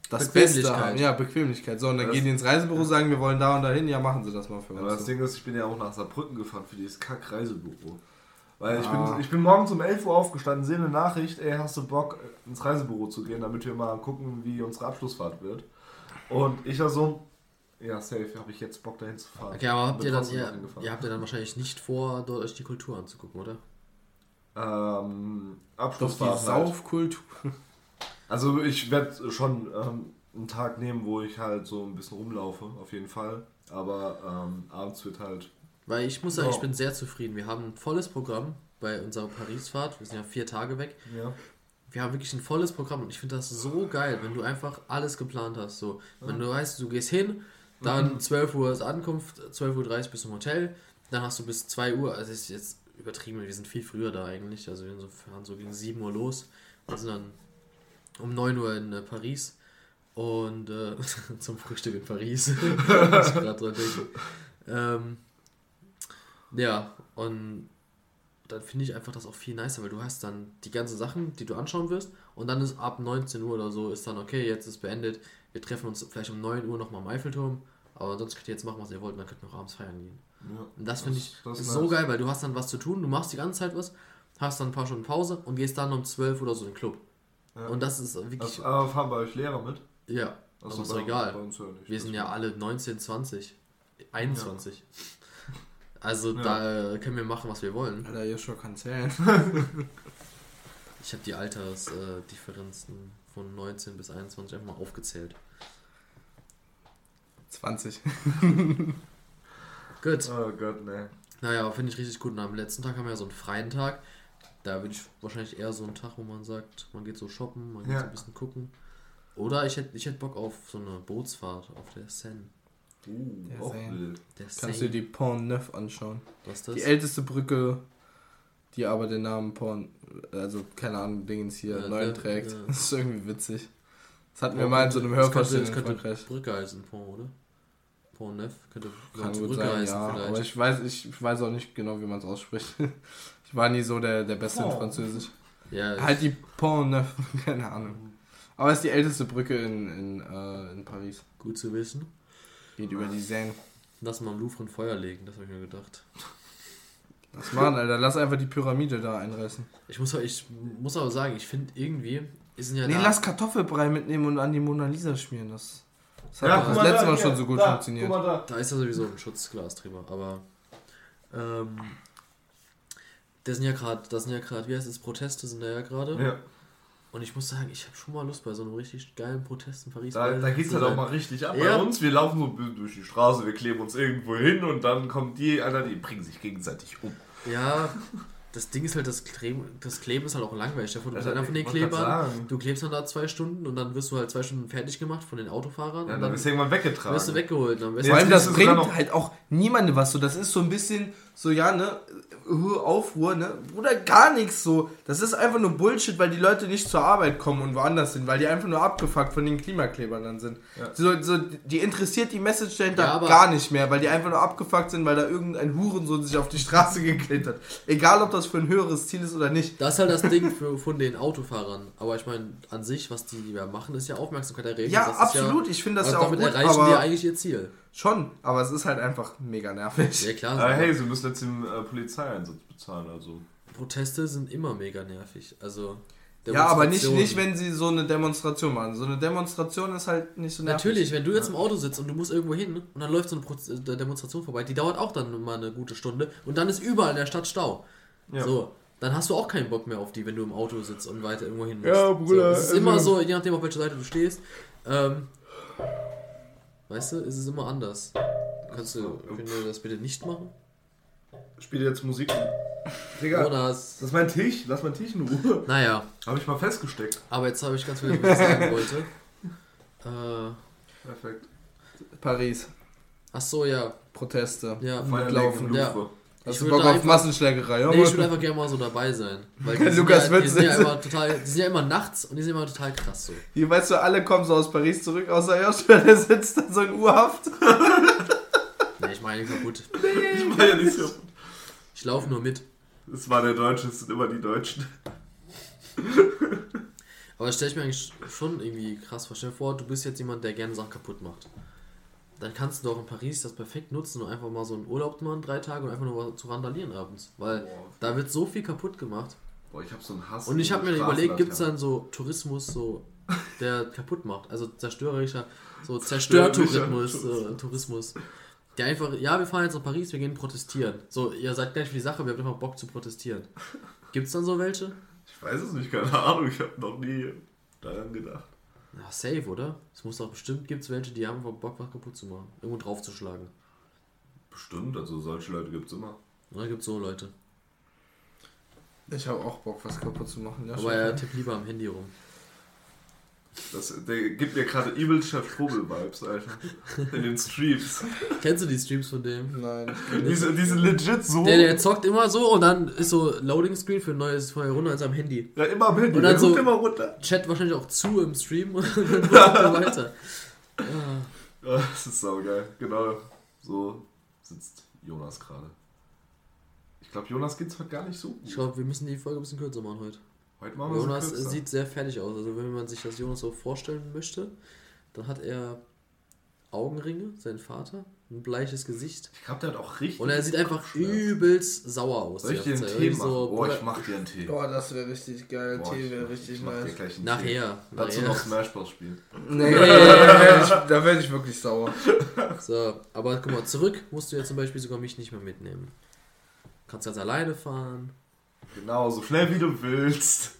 [SPEAKER 3] das Beste haben. Ja, Bequemlichkeit. So, und dann
[SPEAKER 1] Das-
[SPEAKER 3] gehen die ins Reisebüro, sagen, wir wollen da und dahin, ja, machen sie das mal für
[SPEAKER 1] Aber das
[SPEAKER 3] uns.
[SPEAKER 1] Ding ist, ich bin ja auch nach Saarbrücken gefahren für dieses Kack-Reisebüro. Weil ich,
[SPEAKER 3] Ah.
[SPEAKER 1] bin, ich bin morgens um 11 Uhr aufgestanden, sehe eine Nachricht, ey, hast du Bock ins Reisebüro zu gehen, damit wir mal gucken, wie unsere Abschlussfahrt wird. Und ich war so, ja, safe, habe ich jetzt Bock dahin zu fahren.
[SPEAKER 2] Okay, aber habt ihr dann, ihr, ihr habt ja dann wahrscheinlich nicht vor, dort euch die Kultur anzugucken, oder?
[SPEAKER 1] Ähm,
[SPEAKER 3] Doch die
[SPEAKER 1] Abschlussfahrt. halt.
[SPEAKER 3] Saufkultur.
[SPEAKER 1] Also ich werde schon ähm, einen Tag nehmen, wo ich halt so ein bisschen rumlaufe, auf jeden Fall. Aber ähm, abends wird halt.
[SPEAKER 2] Weil ich muss sagen, ich
[SPEAKER 1] Ja.
[SPEAKER 2] bin sehr zufrieden. Wir haben ein volles Programm bei unserer Paris-Fahrt. Wir sind ja vier Tage weg.
[SPEAKER 1] Ja.
[SPEAKER 2] Wir haben wirklich ein volles Programm und ich finde das so geil, wenn du einfach alles geplant hast. So, wenn du weißt, du gehst hin, dann 12 Uhr ist Ankunft, 12.30 Uhr bist du im Hotel, dann hast du bis 2 Uhr, also ist jetzt übertrieben, wir sind viel früher da eigentlich, also wir fahren so gegen 7 Uhr los und sind dann um 9 Uhr in äh, Paris und äh, zum Frühstück in Paris. Ich dran. Ähm, ja, und dann finde ich einfach das auch viel nicer, weil du hast dann die ganzen Sachen, die du anschauen wirst und dann ist ab 19 Uhr oder so ist dann okay, jetzt ist beendet, wir treffen uns vielleicht um 9 Uhr nochmal am Eiffelturm, aber sonst könnt ihr jetzt machen, was ihr wollt und dann könnt ihr noch abends feiern gehen.
[SPEAKER 1] ja.
[SPEAKER 2] Und das finde ich
[SPEAKER 1] das ist
[SPEAKER 2] so
[SPEAKER 1] nice.
[SPEAKER 2] geil, weil du hast dann was zu tun, du machst die ganze Zeit was, hast dann ein paar Stunden Pause und gehst dann um 12 oder so in den Club.
[SPEAKER 1] Ja.
[SPEAKER 2] Und das ist wirklich,
[SPEAKER 1] Das, aber fahren bei euch Lehrer mit?
[SPEAKER 2] ja,
[SPEAKER 1] Achso,
[SPEAKER 2] aber ist doch egal.
[SPEAKER 1] ja.
[SPEAKER 2] Wir sind ja alle 19, 20, 21. Also
[SPEAKER 1] Ja.
[SPEAKER 2] da können wir machen, was wir wollen.
[SPEAKER 3] Alter, Joshua kann zählen.
[SPEAKER 2] Ich habe die Altersdifferenzen von 19 bis 21 einfach mal aufgezählt.
[SPEAKER 3] 20.
[SPEAKER 2] Gut.
[SPEAKER 1] Oh Gott, ne.
[SPEAKER 2] Naja, finde ich richtig gut. Und am letzten Tag haben wir ja so einen freien Tag. Da würde ich wahrscheinlich eher so einen Tag, wo man sagt, man geht so shoppen, man geht
[SPEAKER 1] Ja.
[SPEAKER 2] so ein bisschen gucken. Oder ich hätte ich hätt Bock auf so eine Bootsfahrt auf der Seine.
[SPEAKER 1] Uh,
[SPEAKER 3] Der
[SPEAKER 1] auch
[SPEAKER 3] Seine.
[SPEAKER 1] wild.
[SPEAKER 2] Der
[SPEAKER 3] Kannst du dir die Pont Neuf anschauen.
[SPEAKER 2] Was ist das?
[SPEAKER 3] Die älteste Brücke, die aber den Namen Pont, also keine Ahnung, Dingens hier,
[SPEAKER 2] Ja,
[SPEAKER 3] neu
[SPEAKER 2] ja,
[SPEAKER 3] trägt.
[SPEAKER 2] ja.
[SPEAKER 3] Das ist irgendwie witzig. Das hatten wir
[SPEAKER 2] Pont
[SPEAKER 3] mal in so einem Hörverstehen in Frankreich.
[SPEAKER 2] Brücke heißen, Pont, oder? Pont Neuf könnte
[SPEAKER 3] Kann gut
[SPEAKER 2] Brücke
[SPEAKER 3] sein,
[SPEAKER 2] heißen
[SPEAKER 3] ja.
[SPEAKER 2] vielleicht.
[SPEAKER 3] Aber ich weiß, ich weiß auch nicht genau, wie man es ausspricht. Ich war nie so der, der Beste in
[SPEAKER 1] Pont.
[SPEAKER 3] Französisch.
[SPEAKER 2] ja,
[SPEAKER 3] Halt die Pont Neuf, keine Ahnung. Aber es ist die älteste Brücke in, in, äh, in Paris.
[SPEAKER 2] gut zu wissen.
[SPEAKER 3] Geht über die Seine.
[SPEAKER 2] Lass mal im Louvre ein Feuer legen, das habe ich mir gedacht.
[SPEAKER 3] Was machen, Alter? Lass einfach die Pyramide da einreißen.
[SPEAKER 2] Ich muss, ich muss aber sagen, ich finde irgendwie, ist ja
[SPEAKER 3] Nee,
[SPEAKER 2] da,
[SPEAKER 3] lass Kartoffelbrei mitnehmen und an die Mona Lisa schmieren. Das, das hat
[SPEAKER 1] Ja,
[SPEAKER 3] das letzte
[SPEAKER 1] da,
[SPEAKER 3] Mal schon so gut
[SPEAKER 1] da,
[SPEAKER 3] funktioniert.
[SPEAKER 1] Guck mal da.
[SPEAKER 2] Da ist ja sowieso ein Schutzglas drüber, aber ähm, das sind ja gerade, das sind ja gerade, wie heißt es, Proteste sind da ja gerade.
[SPEAKER 1] Ja,
[SPEAKER 2] Und ich muss sagen, ich habe schon mal Lust bei so einem richtig geilen Protest in Paris.
[SPEAKER 1] da, da geht's halt auch mal richtig ab
[SPEAKER 2] Ja.
[SPEAKER 1] bei uns. Wir laufen so durch die Straße, wir kleben uns irgendwo hin und dann kommen die, Alter, die bringen sich gegenseitig um.
[SPEAKER 2] Ja, das Ding ist halt, das Kleben, das Kleben ist halt auch langweilig. Vor, Du bist
[SPEAKER 1] Alter,
[SPEAKER 2] einer von den Klebern,
[SPEAKER 1] sagen.
[SPEAKER 2] du klebst dann da zwei Stunden und dann wirst du halt zwei Stunden fertig gemacht von den Autofahrern
[SPEAKER 1] Ja,
[SPEAKER 2] und
[SPEAKER 1] dann
[SPEAKER 2] dann
[SPEAKER 1] ist irgendwann weggetragen.
[SPEAKER 2] wirst du weggeholt. Dann wirst
[SPEAKER 1] Ja,
[SPEAKER 3] Vor allem,
[SPEAKER 2] du-
[SPEAKER 3] das
[SPEAKER 1] du
[SPEAKER 3] bringt
[SPEAKER 1] noch-
[SPEAKER 3] halt auch niemandem was. So, das ist so ein bisschen so, ja, ne, Aufruhr, ne, Bruder, gar nichts so. Das ist einfach nur Bullshit, weil die Leute nicht zur Arbeit kommen und woanders sind, weil die einfach nur abgefuckt von den Klimaklebern dann sind.
[SPEAKER 1] Ja.
[SPEAKER 3] So, so, die interessiert die Message dahinter
[SPEAKER 2] Ja,
[SPEAKER 3] gar nicht mehr, weil die einfach nur abgefuckt sind, weil da irgendein Hurensohn sich auf die Straße geklebt hat. Egal, ob das für ein höheres Ziel ist oder nicht.
[SPEAKER 2] Das ist halt das Ding für, von den Autofahrern. Aber ich meine, an sich, was die ja machen, ist ja Aufmerksamkeit erregen.
[SPEAKER 3] Ja,
[SPEAKER 2] Das ist
[SPEAKER 3] absolut. ich finde das
[SPEAKER 2] also
[SPEAKER 3] ja auch
[SPEAKER 2] damit
[SPEAKER 3] gut,
[SPEAKER 2] erreichen
[SPEAKER 3] aber
[SPEAKER 2] die ja eigentlich ihr Ziel.
[SPEAKER 3] Schon. Aber es ist halt einfach mega nervig.
[SPEAKER 2] Ja, klar.
[SPEAKER 1] Äh, hey, sie müssen jetzt den äh, Polizeieinsatz bezahlen, also.
[SPEAKER 2] Proteste sind immer mega nervig. Also.
[SPEAKER 3] Ja, aber nicht, nicht, wenn sie so eine Demonstration machen. So eine Demonstration ist halt nicht so nervig.
[SPEAKER 2] Natürlich, wenn du jetzt im Auto sitzt und du musst irgendwo hin und dann läuft so eine Pro äh, Demonstration vorbei, die dauert auch dann mal eine gute Stunde und dann ist überall in der Stadt Stau.
[SPEAKER 1] Ja.
[SPEAKER 2] So, dann hast du auch keinen Bock mehr auf die, wenn du im Auto sitzt und weiter irgendwo hin musst.
[SPEAKER 3] Ja, Bruder,
[SPEAKER 2] So, es ist
[SPEAKER 3] also-
[SPEAKER 2] immer so, je nachdem auf welcher Seite du stehst. Ähm, weißt du, ist es immer anders. Kannst du, können wir das bitte nicht machen?
[SPEAKER 1] Spiel jetzt Musik. Digga,
[SPEAKER 2] Jonas.
[SPEAKER 1] das ist mein Tisch. Lass mein Tisch in Ruhe.
[SPEAKER 2] Naja,
[SPEAKER 1] Habe ich mal festgesteckt.
[SPEAKER 2] aber jetzt habe ich ganz viel, was ich sagen wollte. Äh,
[SPEAKER 1] Perfekt.
[SPEAKER 3] Paris.
[SPEAKER 2] ach so, ja.
[SPEAKER 3] Proteste.
[SPEAKER 2] Ja,
[SPEAKER 3] Mitlaufen.
[SPEAKER 2] Ja.
[SPEAKER 3] Hast
[SPEAKER 2] Ich
[SPEAKER 3] du Bock auf
[SPEAKER 2] einfach-
[SPEAKER 3] Massenschlägerei? Ja,
[SPEAKER 2] Nee, ich würde einfach gerne mal so dabei sein. Weil die sind,
[SPEAKER 3] Lukas
[SPEAKER 2] ja, die sind ja immer total, die sind ja immer nachts und die sind immer total krass so.
[SPEAKER 3] Hier, weißt du, alle kommen so aus Paris zurück, außer Joshua, der sitzt dann so in Urhaft.
[SPEAKER 2] Nee, ich meine kaputt.
[SPEAKER 1] Ich war ja nicht so.
[SPEAKER 2] Ich laufe nur mit.
[SPEAKER 1] Es war der Deutsche, es sind immer die Deutschen.
[SPEAKER 2] Aber das stelle ich mir eigentlich schon irgendwie krass vor. Stell dir vor, du bist jetzt jemand, der gerne Sachen kaputt macht. Dann kannst du doch in Paris das perfekt nutzen und einfach mal so einen Urlaub machen, drei Tage und einfach nur zu randalieren abends. Weil
[SPEAKER 1] Boah.
[SPEAKER 2] da wird so viel kaputt gemacht.
[SPEAKER 1] Boah, ich hab so einen Hass.
[SPEAKER 2] Und ich habe mir
[SPEAKER 1] gegen
[SPEAKER 2] überlegt, gibt es dann so Tourismus, so, der kaputt macht? Also zerstörerischer, so Zerstörtourismus, äh, Tourismus. Der einfach, ja, wir fahren jetzt nach Paris, wir gehen protestieren. So, ihr seid gleich für die Sache, wir haben einfach Bock zu protestieren. Gibt es dann so welche?
[SPEAKER 1] Ich weiß es nicht, keine Ahnung. Ich habe noch nie daran gedacht.
[SPEAKER 2] Ja, safe, oder? Es muss doch bestimmt, gibt es welche, die haben Bock, was kaputt zu machen. Irgendwo draufzuschlagen.
[SPEAKER 1] Bestimmt, also solche Leute gibt's immer.
[SPEAKER 2] Oder gibt es so Leute?
[SPEAKER 3] Ich habe auch Bock, was kaputt zu machen. Ja,
[SPEAKER 2] Aber er tippt lieber am Handy rum.
[SPEAKER 1] Das, der gibt mir gerade Evil Chef Vogel-Vibes, Alter. In den Streams.
[SPEAKER 2] Kennst du die Streams von dem?
[SPEAKER 3] Nein.
[SPEAKER 1] Die, sind- die sind legit so.
[SPEAKER 2] Der, der zockt immer so und dann ist so Loading Screen für ein neues neue Runde an seinem Handy.
[SPEAKER 1] ja, immer am Handy.
[SPEAKER 2] Und dann
[SPEAKER 1] der
[SPEAKER 2] so-
[SPEAKER 1] guckt immer runter.
[SPEAKER 2] Chat wahrscheinlich auch zu im Stream und dann guckt er weiter. Ja.
[SPEAKER 1] Ja, das ist saugeil. Genau. So sitzt Jonas gerade. Ich glaube, Jonas geht's heute gar nicht so gut.
[SPEAKER 2] Ich glaube, wir müssen die Folge ein bisschen kürzer machen heute.
[SPEAKER 1] Heute machen wir
[SPEAKER 2] Jonas
[SPEAKER 1] so
[SPEAKER 2] sieht sehr fertig aus. Also wenn man sich das Jonas so vorstellen möchte, dann hat er Augenringe, sein Vater, ein bleiches Gesicht.
[SPEAKER 1] Ich glaube, der hat auch richtig.
[SPEAKER 2] Und er sieht einfach übelst sauer aus.
[SPEAKER 1] Soll ich dir einen
[SPEAKER 2] Zeit.
[SPEAKER 1] Tee machen?
[SPEAKER 2] so,
[SPEAKER 1] Boah, ich mach dir einen Tee.
[SPEAKER 3] Boah, das wäre richtig geil.
[SPEAKER 1] Boah,
[SPEAKER 3] Tee wäre richtig
[SPEAKER 1] ich mach dir
[SPEAKER 3] nice.
[SPEAKER 1] gleich einen Tee.
[SPEAKER 2] nachher.
[SPEAKER 1] Dazu
[SPEAKER 2] nachher.
[SPEAKER 1] noch Smash Bros. spielen.
[SPEAKER 3] Nee, da werde ich wirklich sauer.
[SPEAKER 2] So, aber guck mal, zurück musst du ja zum Beispiel sogar mich nicht mehr mitnehmen. Kannst ganz alleine fahren.
[SPEAKER 1] Genau, so schnell wie du willst.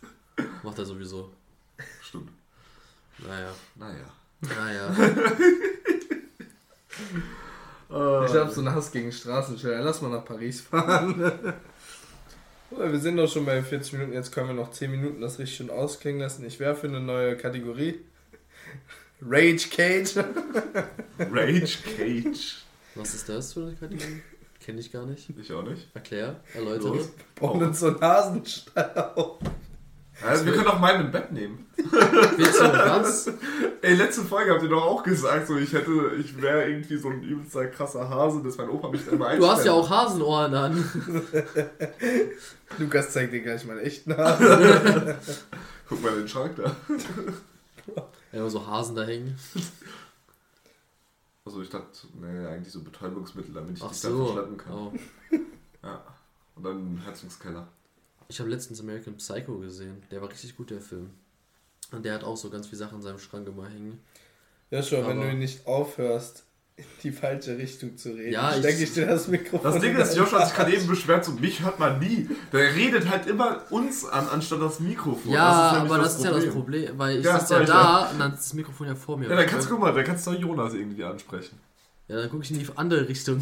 [SPEAKER 2] Macht er sowieso.
[SPEAKER 1] Stimmt.
[SPEAKER 2] Naja.
[SPEAKER 1] Naja.
[SPEAKER 2] Naja.
[SPEAKER 3] Ich habe so einen Hass gegen Straßenschilder. Lass mal nach Paris fahren. Wir sind doch schon bei 40 Minuten. Jetzt können wir noch 10 Minuten das richtig schön ausklingen lassen. Ich werfe eine neue Kategorie. Rage Cage.
[SPEAKER 1] Rage Cage.
[SPEAKER 2] Was ist das für eine Kategorie? Kenne ich gar nicht.
[SPEAKER 1] Ich auch nicht.
[SPEAKER 2] Erklär, erläutere.
[SPEAKER 1] Los.
[SPEAKER 3] Bauen uns so einen Hasenstall auf.
[SPEAKER 1] Also, wir können auch meinen im Bett nehmen.
[SPEAKER 2] Willst du was?
[SPEAKER 1] Ey, letzte Folge habt ihr doch auch gesagt, so ich hätte, ich wäre irgendwie so ein übelster krasser Hase, dass mein Opa mich da immer
[SPEAKER 2] Du hast ja auch Hasenohren an.
[SPEAKER 3] Lukas zeigt dir gleich mal echt Hasen.
[SPEAKER 1] Guck mal in den Schrank da.
[SPEAKER 2] Ja, so Hasen da hängen.
[SPEAKER 1] Also ich dachte, nee, eigentlich so Betäubungsmittel, damit ich
[SPEAKER 2] Ach
[SPEAKER 1] dich da
[SPEAKER 2] so.
[SPEAKER 1] verschleppen kann.
[SPEAKER 2] Oh.
[SPEAKER 1] Ja. Und dann einen Heizungskeller.
[SPEAKER 2] Ich habe letztens American Psycho gesehen. Der war richtig gut, der Film. Und der hat auch so ganz viele Sachen in seinem Schrank immer hängen.
[SPEAKER 3] Ja, schon, wenn du nicht aufhörst, in die falsche Richtung zu reden,
[SPEAKER 2] Ja, ich-
[SPEAKER 3] stecke ich dir das Mikrofon.
[SPEAKER 1] Das Ding
[SPEAKER 3] in
[SPEAKER 1] ist, Joshua hat sich gerade eben beschwert, so mich hört man nie. Der redet halt immer uns an, anstatt das Mikrofon.
[SPEAKER 2] Ja,
[SPEAKER 1] nämlich
[SPEAKER 2] aber das ist ja das Problem, weil ich
[SPEAKER 1] Ja,
[SPEAKER 2] sitze ja da und dann ist das Mikrofon ja vor mir.
[SPEAKER 1] Ja, dann kannst du, guck mal, da kannst du doch Jonas irgendwie ansprechen.
[SPEAKER 2] Ja, dann gucke ich in die andere Richtung.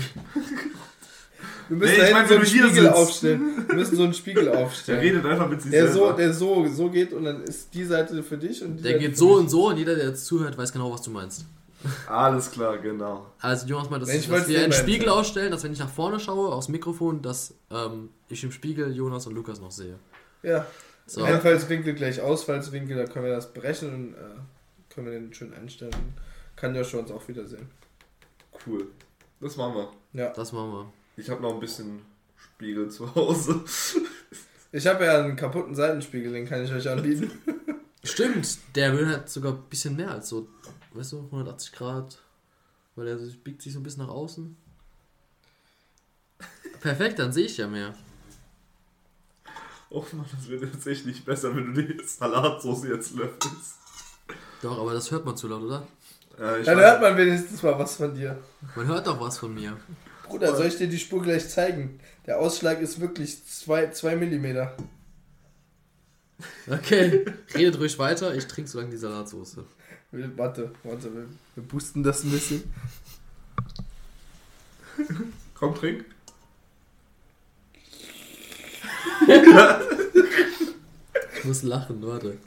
[SPEAKER 3] Wir müssen
[SPEAKER 1] Nee,
[SPEAKER 3] da
[SPEAKER 1] ich mein,
[SPEAKER 3] so
[SPEAKER 1] wenn
[SPEAKER 3] einen Spiegel
[SPEAKER 1] sitzt.
[SPEAKER 3] aufstellen. Wir müssen so einen Spiegel
[SPEAKER 1] Der
[SPEAKER 3] aufstellen.
[SPEAKER 1] redet einfach mit sich
[SPEAKER 3] Der so,
[SPEAKER 1] selber.
[SPEAKER 3] der so, so geht und dann ist die Seite für dich und die
[SPEAKER 2] Der
[SPEAKER 3] Seite
[SPEAKER 2] geht so und so und jeder, der jetzt zuhört, weiß genau, was du meinst.
[SPEAKER 1] Alles klar, genau.
[SPEAKER 2] Also Jonas meint, dass,
[SPEAKER 3] ich
[SPEAKER 2] dass wir einen Spiegel
[SPEAKER 3] erzählen.
[SPEAKER 2] ausstellen, dass wenn ich nach vorne schaue, aufs Mikrofon, dass ähm, ich im Spiegel Jonas und Lukas noch sehe.
[SPEAKER 3] Ja.
[SPEAKER 2] So.
[SPEAKER 3] Einfallswinkel gleich Ausfallswinkel, da können wir das brechen und äh, können wir den schön einstellen. Kann Joshua uns auch wiedersehen.
[SPEAKER 1] Cool. Das machen wir.
[SPEAKER 3] Ja.
[SPEAKER 2] Das machen wir.
[SPEAKER 1] Ich habe noch ein bisschen Spiegel zu Hause.
[SPEAKER 3] Ich habe ja einen kaputten Seitenspiegel, den kann ich euch anbieten.
[SPEAKER 2] Stimmt, der will halt sogar ein bisschen mehr als so, weißt du, 180 Grad. Weil er sich- biegt sich so ein bisschen nach außen. Perfekt, dann sehe ich ja mehr.
[SPEAKER 1] Oh Mann, das wird jetzt echt nicht besser, wenn du die Salatsauce jetzt löffelst.
[SPEAKER 2] Doch, aber das hört man zu laut, oder?
[SPEAKER 1] Äh, ich
[SPEAKER 3] Dann
[SPEAKER 1] weiß-
[SPEAKER 3] hört man wenigstens mal was von dir.
[SPEAKER 2] Man hört doch was von mir.
[SPEAKER 3] Bruder, soll ich dir die Spur gleich zeigen? Der Ausschlag ist wirklich 2 mm.
[SPEAKER 2] Okay, redet ruhig weiter, ich trinke so lange die Salatsauce.
[SPEAKER 3] Warte, warte, wir, wir boosten das ein bisschen.
[SPEAKER 1] Komm, trink.
[SPEAKER 2] Ich muss lachen, warte.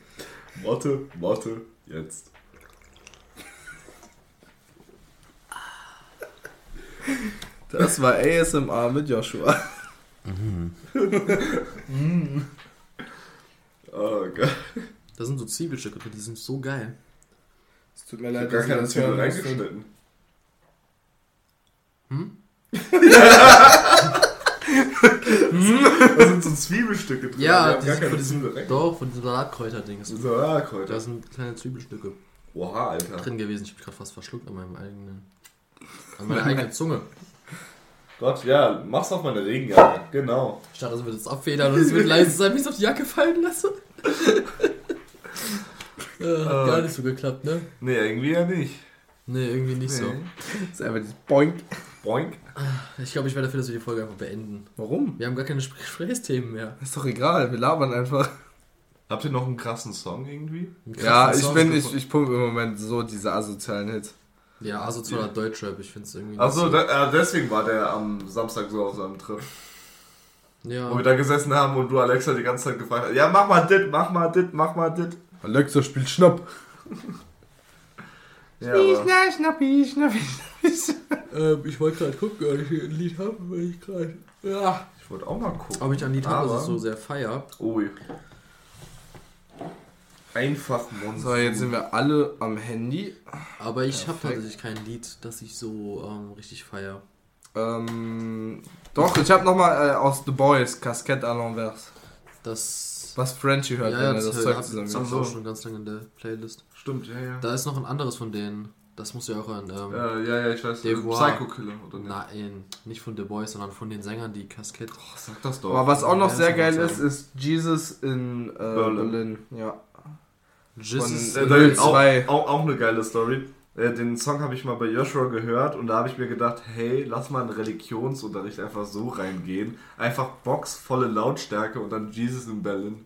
[SPEAKER 1] Warte, warte, jetzt.
[SPEAKER 3] Das war ASMR mit Joshua.
[SPEAKER 1] Oh Gott.
[SPEAKER 2] Da sind so Zwiebelstücke drin, die sind so geil.
[SPEAKER 3] Es tut mir
[SPEAKER 1] Ich
[SPEAKER 3] leid,
[SPEAKER 1] gar
[SPEAKER 3] dass
[SPEAKER 1] keine
[SPEAKER 3] das
[SPEAKER 1] Zwiebel
[SPEAKER 3] hören musstet.
[SPEAKER 1] reingeschnitten.
[SPEAKER 2] Hm?
[SPEAKER 1] Da sind so Zwiebelstücke drin.
[SPEAKER 2] Ja, die
[SPEAKER 1] gar
[SPEAKER 2] sind
[SPEAKER 1] keine
[SPEAKER 2] von diesem, doch, von diesem Salatkräuter-Dings.
[SPEAKER 1] Salatkräuter.
[SPEAKER 2] Da sind kleine Zwiebelstücke
[SPEAKER 1] Oha, Alter.
[SPEAKER 2] drin gewesen. Ich hab mich gerade fast verschluckt an meinem eigenen. An meiner eigenen Zunge.
[SPEAKER 1] Gott, ja, mach's auf meine Regenjacke. Genau.
[SPEAKER 2] Ich dachte, das wird jetzt abfedern und es wird leise sein, wie ich es auf die Jacke fallen lasse. Äh, hat gar nicht so geklappt, ne?
[SPEAKER 1] Nee, irgendwie ja nicht.
[SPEAKER 2] Nee, irgendwie nicht so.
[SPEAKER 1] Nee.
[SPEAKER 3] Das ist einfach dieses Boink.
[SPEAKER 1] Boink.
[SPEAKER 2] Ich glaube, ich werde dafür, dass wir die Folge einfach beenden.
[SPEAKER 3] Warum?
[SPEAKER 2] Wir haben gar keine Spr- Gesprächsthemen mehr.
[SPEAKER 3] Ist doch egal, wir labern einfach.
[SPEAKER 1] Habt ihr noch einen krassen Song irgendwie?
[SPEAKER 2] Einen
[SPEAKER 3] Ja,
[SPEAKER 2] krassen
[SPEAKER 3] ich
[SPEAKER 2] Song
[SPEAKER 3] bin, ich, ich pumpe im Moment so diese asozialen Hits.
[SPEAKER 2] Ja, asozialer Deutschrap, ich finde es irgendwie.
[SPEAKER 1] Achso, da, äh, deswegen war der am Samstag so auf seinem Trip.
[SPEAKER 2] so. Ja.
[SPEAKER 1] Wo wir da gesessen haben und du Alexa die ganze Zeit gefragt hast, ja mach mal dit, mach mal dit, mach mal dit.
[SPEAKER 3] Alexa spielt Schnapp.
[SPEAKER 1] Ja,
[SPEAKER 3] Schnapp, Schnappi, Schnappi.
[SPEAKER 2] Ähm, ich wollte gerade gucken, ob ich ein Lied habe, weil ich gerade. Ja.
[SPEAKER 1] ich wollte auch mal gucken.
[SPEAKER 2] Ob ich ein Lied habe, das ich so sehr feier.
[SPEAKER 1] Ui. Einfach Monster.
[SPEAKER 3] So, jetzt sind wir alle am Handy.
[SPEAKER 2] Aber ich habe tatsächlich kein Lied, das ich so ähm, richtig feier.
[SPEAKER 3] Ähm, doch, ich habe nochmal äh, aus The Boys, Casquette à l'envers.
[SPEAKER 2] Das.
[SPEAKER 3] Was Frenchie hört,
[SPEAKER 2] ja,
[SPEAKER 3] wenn er
[SPEAKER 2] das,
[SPEAKER 3] das Zeug zusammen
[SPEAKER 2] das hab ich
[SPEAKER 1] Ach so.
[SPEAKER 2] auch schon ganz lange in der Playlist.
[SPEAKER 1] Stimmt, ja, ja.
[SPEAKER 2] Da ist noch ein anderes von denen. Das musst du ja auch hören. Ähm,
[SPEAKER 1] Äh, ja, ja, ich weiß.
[SPEAKER 2] Devoir.
[SPEAKER 1] Psycho Killer, oder nicht?
[SPEAKER 2] Nein, nicht von The Boys, sondern von den Sängern, die Casquette.
[SPEAKER 1] Oh, sag das doch.
[SPEAKER 3] Aber was auch noch
[SPEAKER 2] Ja,
[SPEAKER 3] sehr geil ist, ist Jesus in äh,
[SPEAKER 1] Berlin.
[SPEAKER 3] Berlin. Ja.
[SPEAKER 2] Jesus.
[SPEAKER 3] Von-
[SPEAKER 1] Äh, da- auch,
[SPEAKER 3] zwei.
[SPEAKER 1] auch, auch eine geile Story. Äh, Den Song habe ich mal bei Joshua gehört und da habe ich mir gedacht, hey, lass mal in Religionsunterricht einfach so reingehen. Einfach Box, volle Lautstärke und dann Jesus in Berlin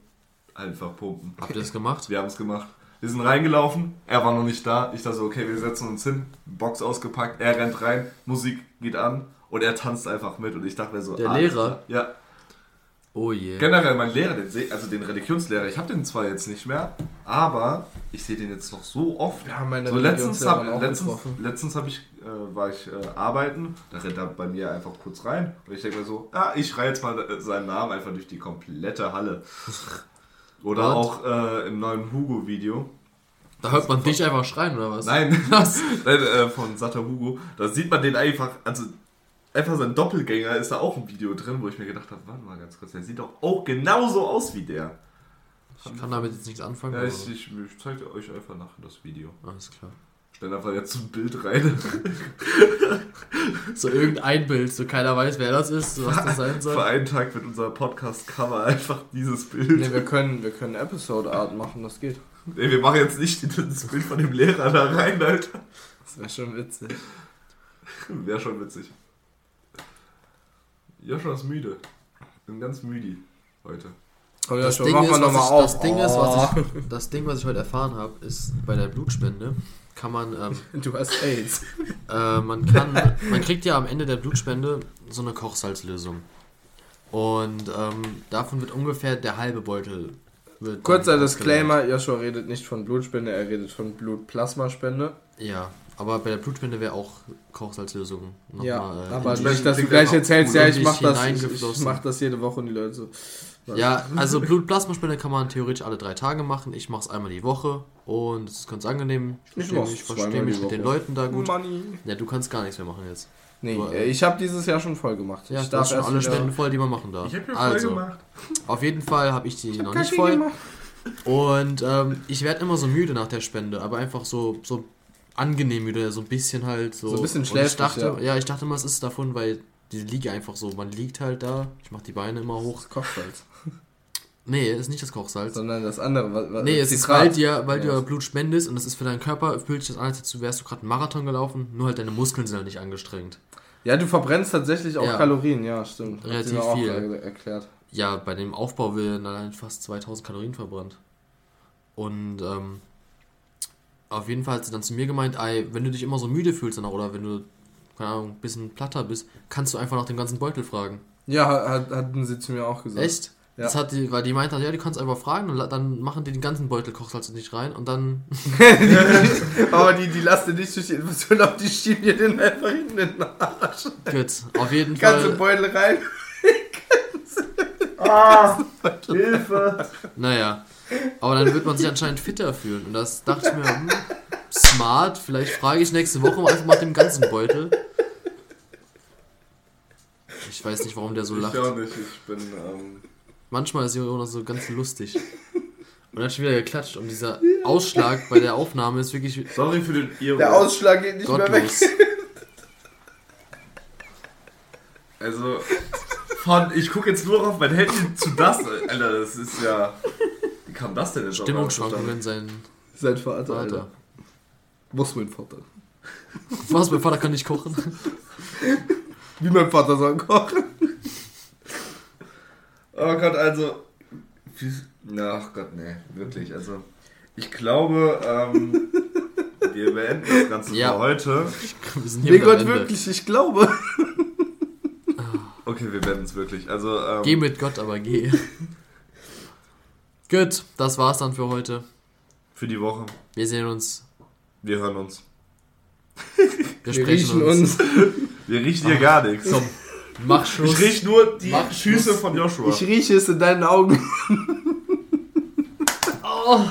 [SPEAKER 1] einfach pumpen.
[SPEAKER 2] Habt ihr das gemacht?
[SPEAKER 1] Wir haben es gemacht. Wir sind reingelaufen, er war noch nicht da. Ich dachte so, okay, wir setzen uns hin, Box ausgepackt, er rennt rein, Musik geht an und er tanzt einfach mit. Und ich dachte mir so,
[SPEAKER 2] Der
[SPEAKER 1] alles
[SPEAKER 2] Lehrer?
[SPEAKER 1] Ja,
[SPEAKER 2] Oh je.
[SPEAKER 1] generell mein Lehrer, den, also den Religionslehrer, ich habe den zwar jetzt nicht mehr, aber ich sehe den jetzt noch so oft.
[SPEAKER 3] Haben meine
[SPEAKER 1] So letztens, hab,
[SPEAKER 3] Religionslehrerin auch
[SPEAKER 1] letztens,
[SPEAKER 3] getroffen.
[SPEAKER 1] letztens hab ich, äh, war ich äh, arbeiten, da rennt er bei mir einfach kurz rein und ich denke mir so, ah, ich schreie jetzt mal äh, seinen Namen einfach durch die komplette Halle. Oder
[SPEAKER 2] Und?
[SPEAKER 1] auch äh, im neuen Hugo-Video.
[SPEAKER 2] Da hört man dich einfach schreien, oder was?
[SPEAKER 1] Nein,
[SPEAKER 2] Was?
[SPEAKER 1] Nein, äh, von Satter Hugo. Da sieht man den einfach, also einfach sein Doppelgänger ist da auch ein Video drin, wo ich mir gedacht habe, warte mal ganz kurz, der sieht doch auch genauso aus wie der.
[SPEAKER 2] Ich kann damit jetzt nichts anfangen.
[SPEAKER 1] Ja, ich, ich, ich zeige euch einfach nachher das Video.
[SPEAKER 2] Alles klar.
[SPEAKER 1] Stell einfach jetzt so ein Bild rein.
[SPEAKER 2] So irgendein Bild, so keiner weiß, wer das ist, so was das sein
[SPEAKER 1] Für
[SPEAKER 2] soll.
[SPEAKER 1] einen Tag wird unser Podcast-Cover einfach dieses Bild.
[SPEAKER 3] Nee, wir können, wir können Episode Art machen, das geht.
[SPEAKER 1] Nee, wir machen jetzt nicht das Bild von dem Lehrer da rein, Alter.
[SPEAKER 3] Das wäre schon witzig.
[SPEAKER 1] Wäre schon witzig. Joshua ist müde. Bin ganz müde heute.
[SPEAKER 3] Oh ja,
[SPEAKER 2] Das Ding,
[SPEAKER 3] mach
[SPEAKER 2] ist,
[SPEAKER 3] mal
[SPEAKER 2] was
[SPEAKER 3] nochmal
[SPEAKER 2] ich,
[SPEAKER 3] auf.
[SPEAKER 2] das, Ding ist, was
[SPEAKER 3] Oh.
[SPEAKER 2] ich, das Ding, was ich heute erfahren habe, ist bei der Blutspende kann man, ähm,
[SPEAKER 3] Du hast AIDS.
[SPEAKER 2] äh, man kann, man kriegt ja am Ende der Blutspende so eine Kochsalzlösung. Und ähm, davon wird ungefähr der halbe Beutel. Wird
[SPEAKER 3] Kurzer Disclaimer, Joshua redet nicht von Blutspende, er redet von Blutplasmaspende.
[SPEAKER 2] Ja, aber bei der Blutspende wäre auch Kochsalzlösung. noch
[SPEAKER 3] ja,
[SPEAKER 2] mal, äh,
[SPEAKER 3] aber nicht, dass du gleich erzählst, ja, ich mach das, ich, ich mach das jede Woche und die Leute so. was?
[SPEAKER 2] Ja, also Blutplasmaspende kann man theoretisch alle drei Tage machen. Ich mache es einmal die Woche und es ist ganz angenehm. Ich
[SPEAKER 3] Ich
[SPEAKER 2] verstehe ich verstehe mich mit den. Leuten da gut.
[SPEAKER 3] Money.
[SPEAKER 2] Ja, du kannst gar nichts mehr machen jetzt.
[SPEAKER 3] Nee,
[SPEAKER 2] Du,
[SPEAKER 3] äh, ich habe dieses Jahr schon voll gemacht.
[SPEAKER 2] Ja,
[SPEAKER 3] ich
[SPEAKER 2] hast schon alle Spenden voll, die man machen darf.
[SPEAKER 1] Ich hab mir voll
[SPEAKER 2] also,
[SPEAKER 1] gemacht.
[SPEAKER 2] auf jeden Fall habe ich die noch
[SPEAKER 3] Ganz
[SPEAKER 2] nicht voll.
[SPEAKER 3] gemacht.
[SPEAKER 2] Und ähm, ich werde immer so müde nach der Spende, aber einfach so, so angenehm müde, so ein bisschen halt so.
[SPEAKER 3] So ein bisschen
[SPEAKER 2] ich dachte,
[SPEAKER 3] ja.
[SPEAKER 2] ja. ich dachte immer, es ist davon, weil die Liege einfach so, man liegt halt da, ich mache die Beine immer hoch.
[SPEAKER 3] Das Kochsalz.
[SPEAKER 2] Nee, ist nicht das Kochsalz.
[SPEAKER 3] Sondern das andere. was- was-
[SPEAKER 2] Nee, es ist, weil, dir, weil
[SPEAKER 3] Ja.
[SPEAKER 2] du Blut spendest und das ist für deinen Körper, fühlt sich das an, als du- wärst du gerade einen Marathon gelaufen, nur halt deine Muskeln sind halt nicht angestrengt.
[SPEAKER 3] Ja, du verbrennst tatsächlich auch
[SPEAKER 2] Ja.
[SPEAKER 3] Kalorien, ja, stimmt.
[SPEAKER 2] Relativ
[SPEAKER 3] auch
[SPEAKER 2] viel.
[SPEAKER 3] er- erklärt.
[SPEAKER 2] Ja, bei dem Aufbau werden allein fast 2000 Kalorien verbrannt. Und ähm, auf jeden Fall hat sie dann zu mir gemeint, ey, wenn du dich immer so müde fühlst danach, oder wenn du, keine Ahnung, ein bisschen platter bist, kannst du einfach nach dem ganzen Beutel fragen.
[SPEAKER 3] Ja, hat, hatten sie zu mir auch gesagt.
[SPEAKER 2] Echt?
[SPEAKER 3] Ja.
[SPEAKER 2] Das hat die, weil die meinte, ja, du kannst einfach fragen und dann machen die den ganzen Beutel Kochsalz nicht rein und dann.
[SPEAKER 3] Aber die, die lassen nicht durch die Infusion auf, die schieben dir den einfach in den Arsch.
[SPEAKER 2] Gut, auf jeden
[SPEAKER 3] Ganze
[SPEAKER 2] Fall.
[SPEAKER 3] Beutel rein.
[SPEAKER 1] Ah, Hilfe.
[SPEAKER 2] Naja. Aber dann wird man sich anscheinend fitter fühlen. Und das dachte ich mir, hm, smart, vielleicht frage ich nächste Woche einfach mal den ganzen Beutel. Ich weiß nicht, warum der so lacht.
[SPEAKER 1] Ich auch nicht, ich bin, ähm,
[SPEAKER 2] Manchmal ist Jonas so ganz lustig. Und dann hat schon wieder geklatscht. Und dieser Ausschlag bei der Aufnahme ist wirklich
[SPEAKER 1] sorry für den Irre.
[SPEAKER 3] Der Ausschlag geht nicht mehr weg.
[SPEAKER 2] gottlos.
[SPEAKER 1] Also, von, ich gucke jetzt nur auf mein Handy zu das, Alter, das ist ja, kam das denn jetzt
[SPEAKER 2] Stimmungsschwankungen sein
[SPEAKER 3] Sein Vater,
[SPEAKER 2] Vater.
[SPEAKER 3] Muss mein Vater.
[SPEAKER 2] Was, mein Vater kann nicht kochen?
[SPEAKER 3] Wie mein Vater soll kochen.
[SPEAKER 1] Oh Gott, also. ach Gott, nee, wirklich. Also, ich glaube, ähm, wir beenden das Ganze
[SPEAKER 2] Ja.
[SPEAKER 1] für heute.
[SPEAKER 2] Wir sind hier
[SPEAKER 3] Nee, Gott,
[SPEAKER 2] Ende.
[SPEAKER 3] wirklich, ich glaube.
[SPEAKER 1] Okay, wir beenden es wirklich. Also, ähm,
[SPEAKER 2] Geh mit Gott, aber geh. Gut, das war's dann für heute.
[SPEAKER 1] für die Woche.
[SPEAKER 2] Wir sehen uns.
[SPEAKER 1] Wir hören uns.
[SPEAKER 2] Wir,
[SPEAKER 3] Wir
[SPEAKER 2] sprechen
[SPEAKER 3] riechen uns.
[SPEAKER 1] Wir riechen hier gar nichts.
[SPEAKER 2] Komm, mach Schluss.
[SPEAKER 1] Ich riech nur die
[SPEAKER 2] Mach
[SPEAKER 1] Füße
[SPEAKER 2] Schluss.
[SPEAKER 1] von Joshua.
[SPEAKER 3] Ich rieche es in deinen Augen.
[SPEAKER 2] Oh.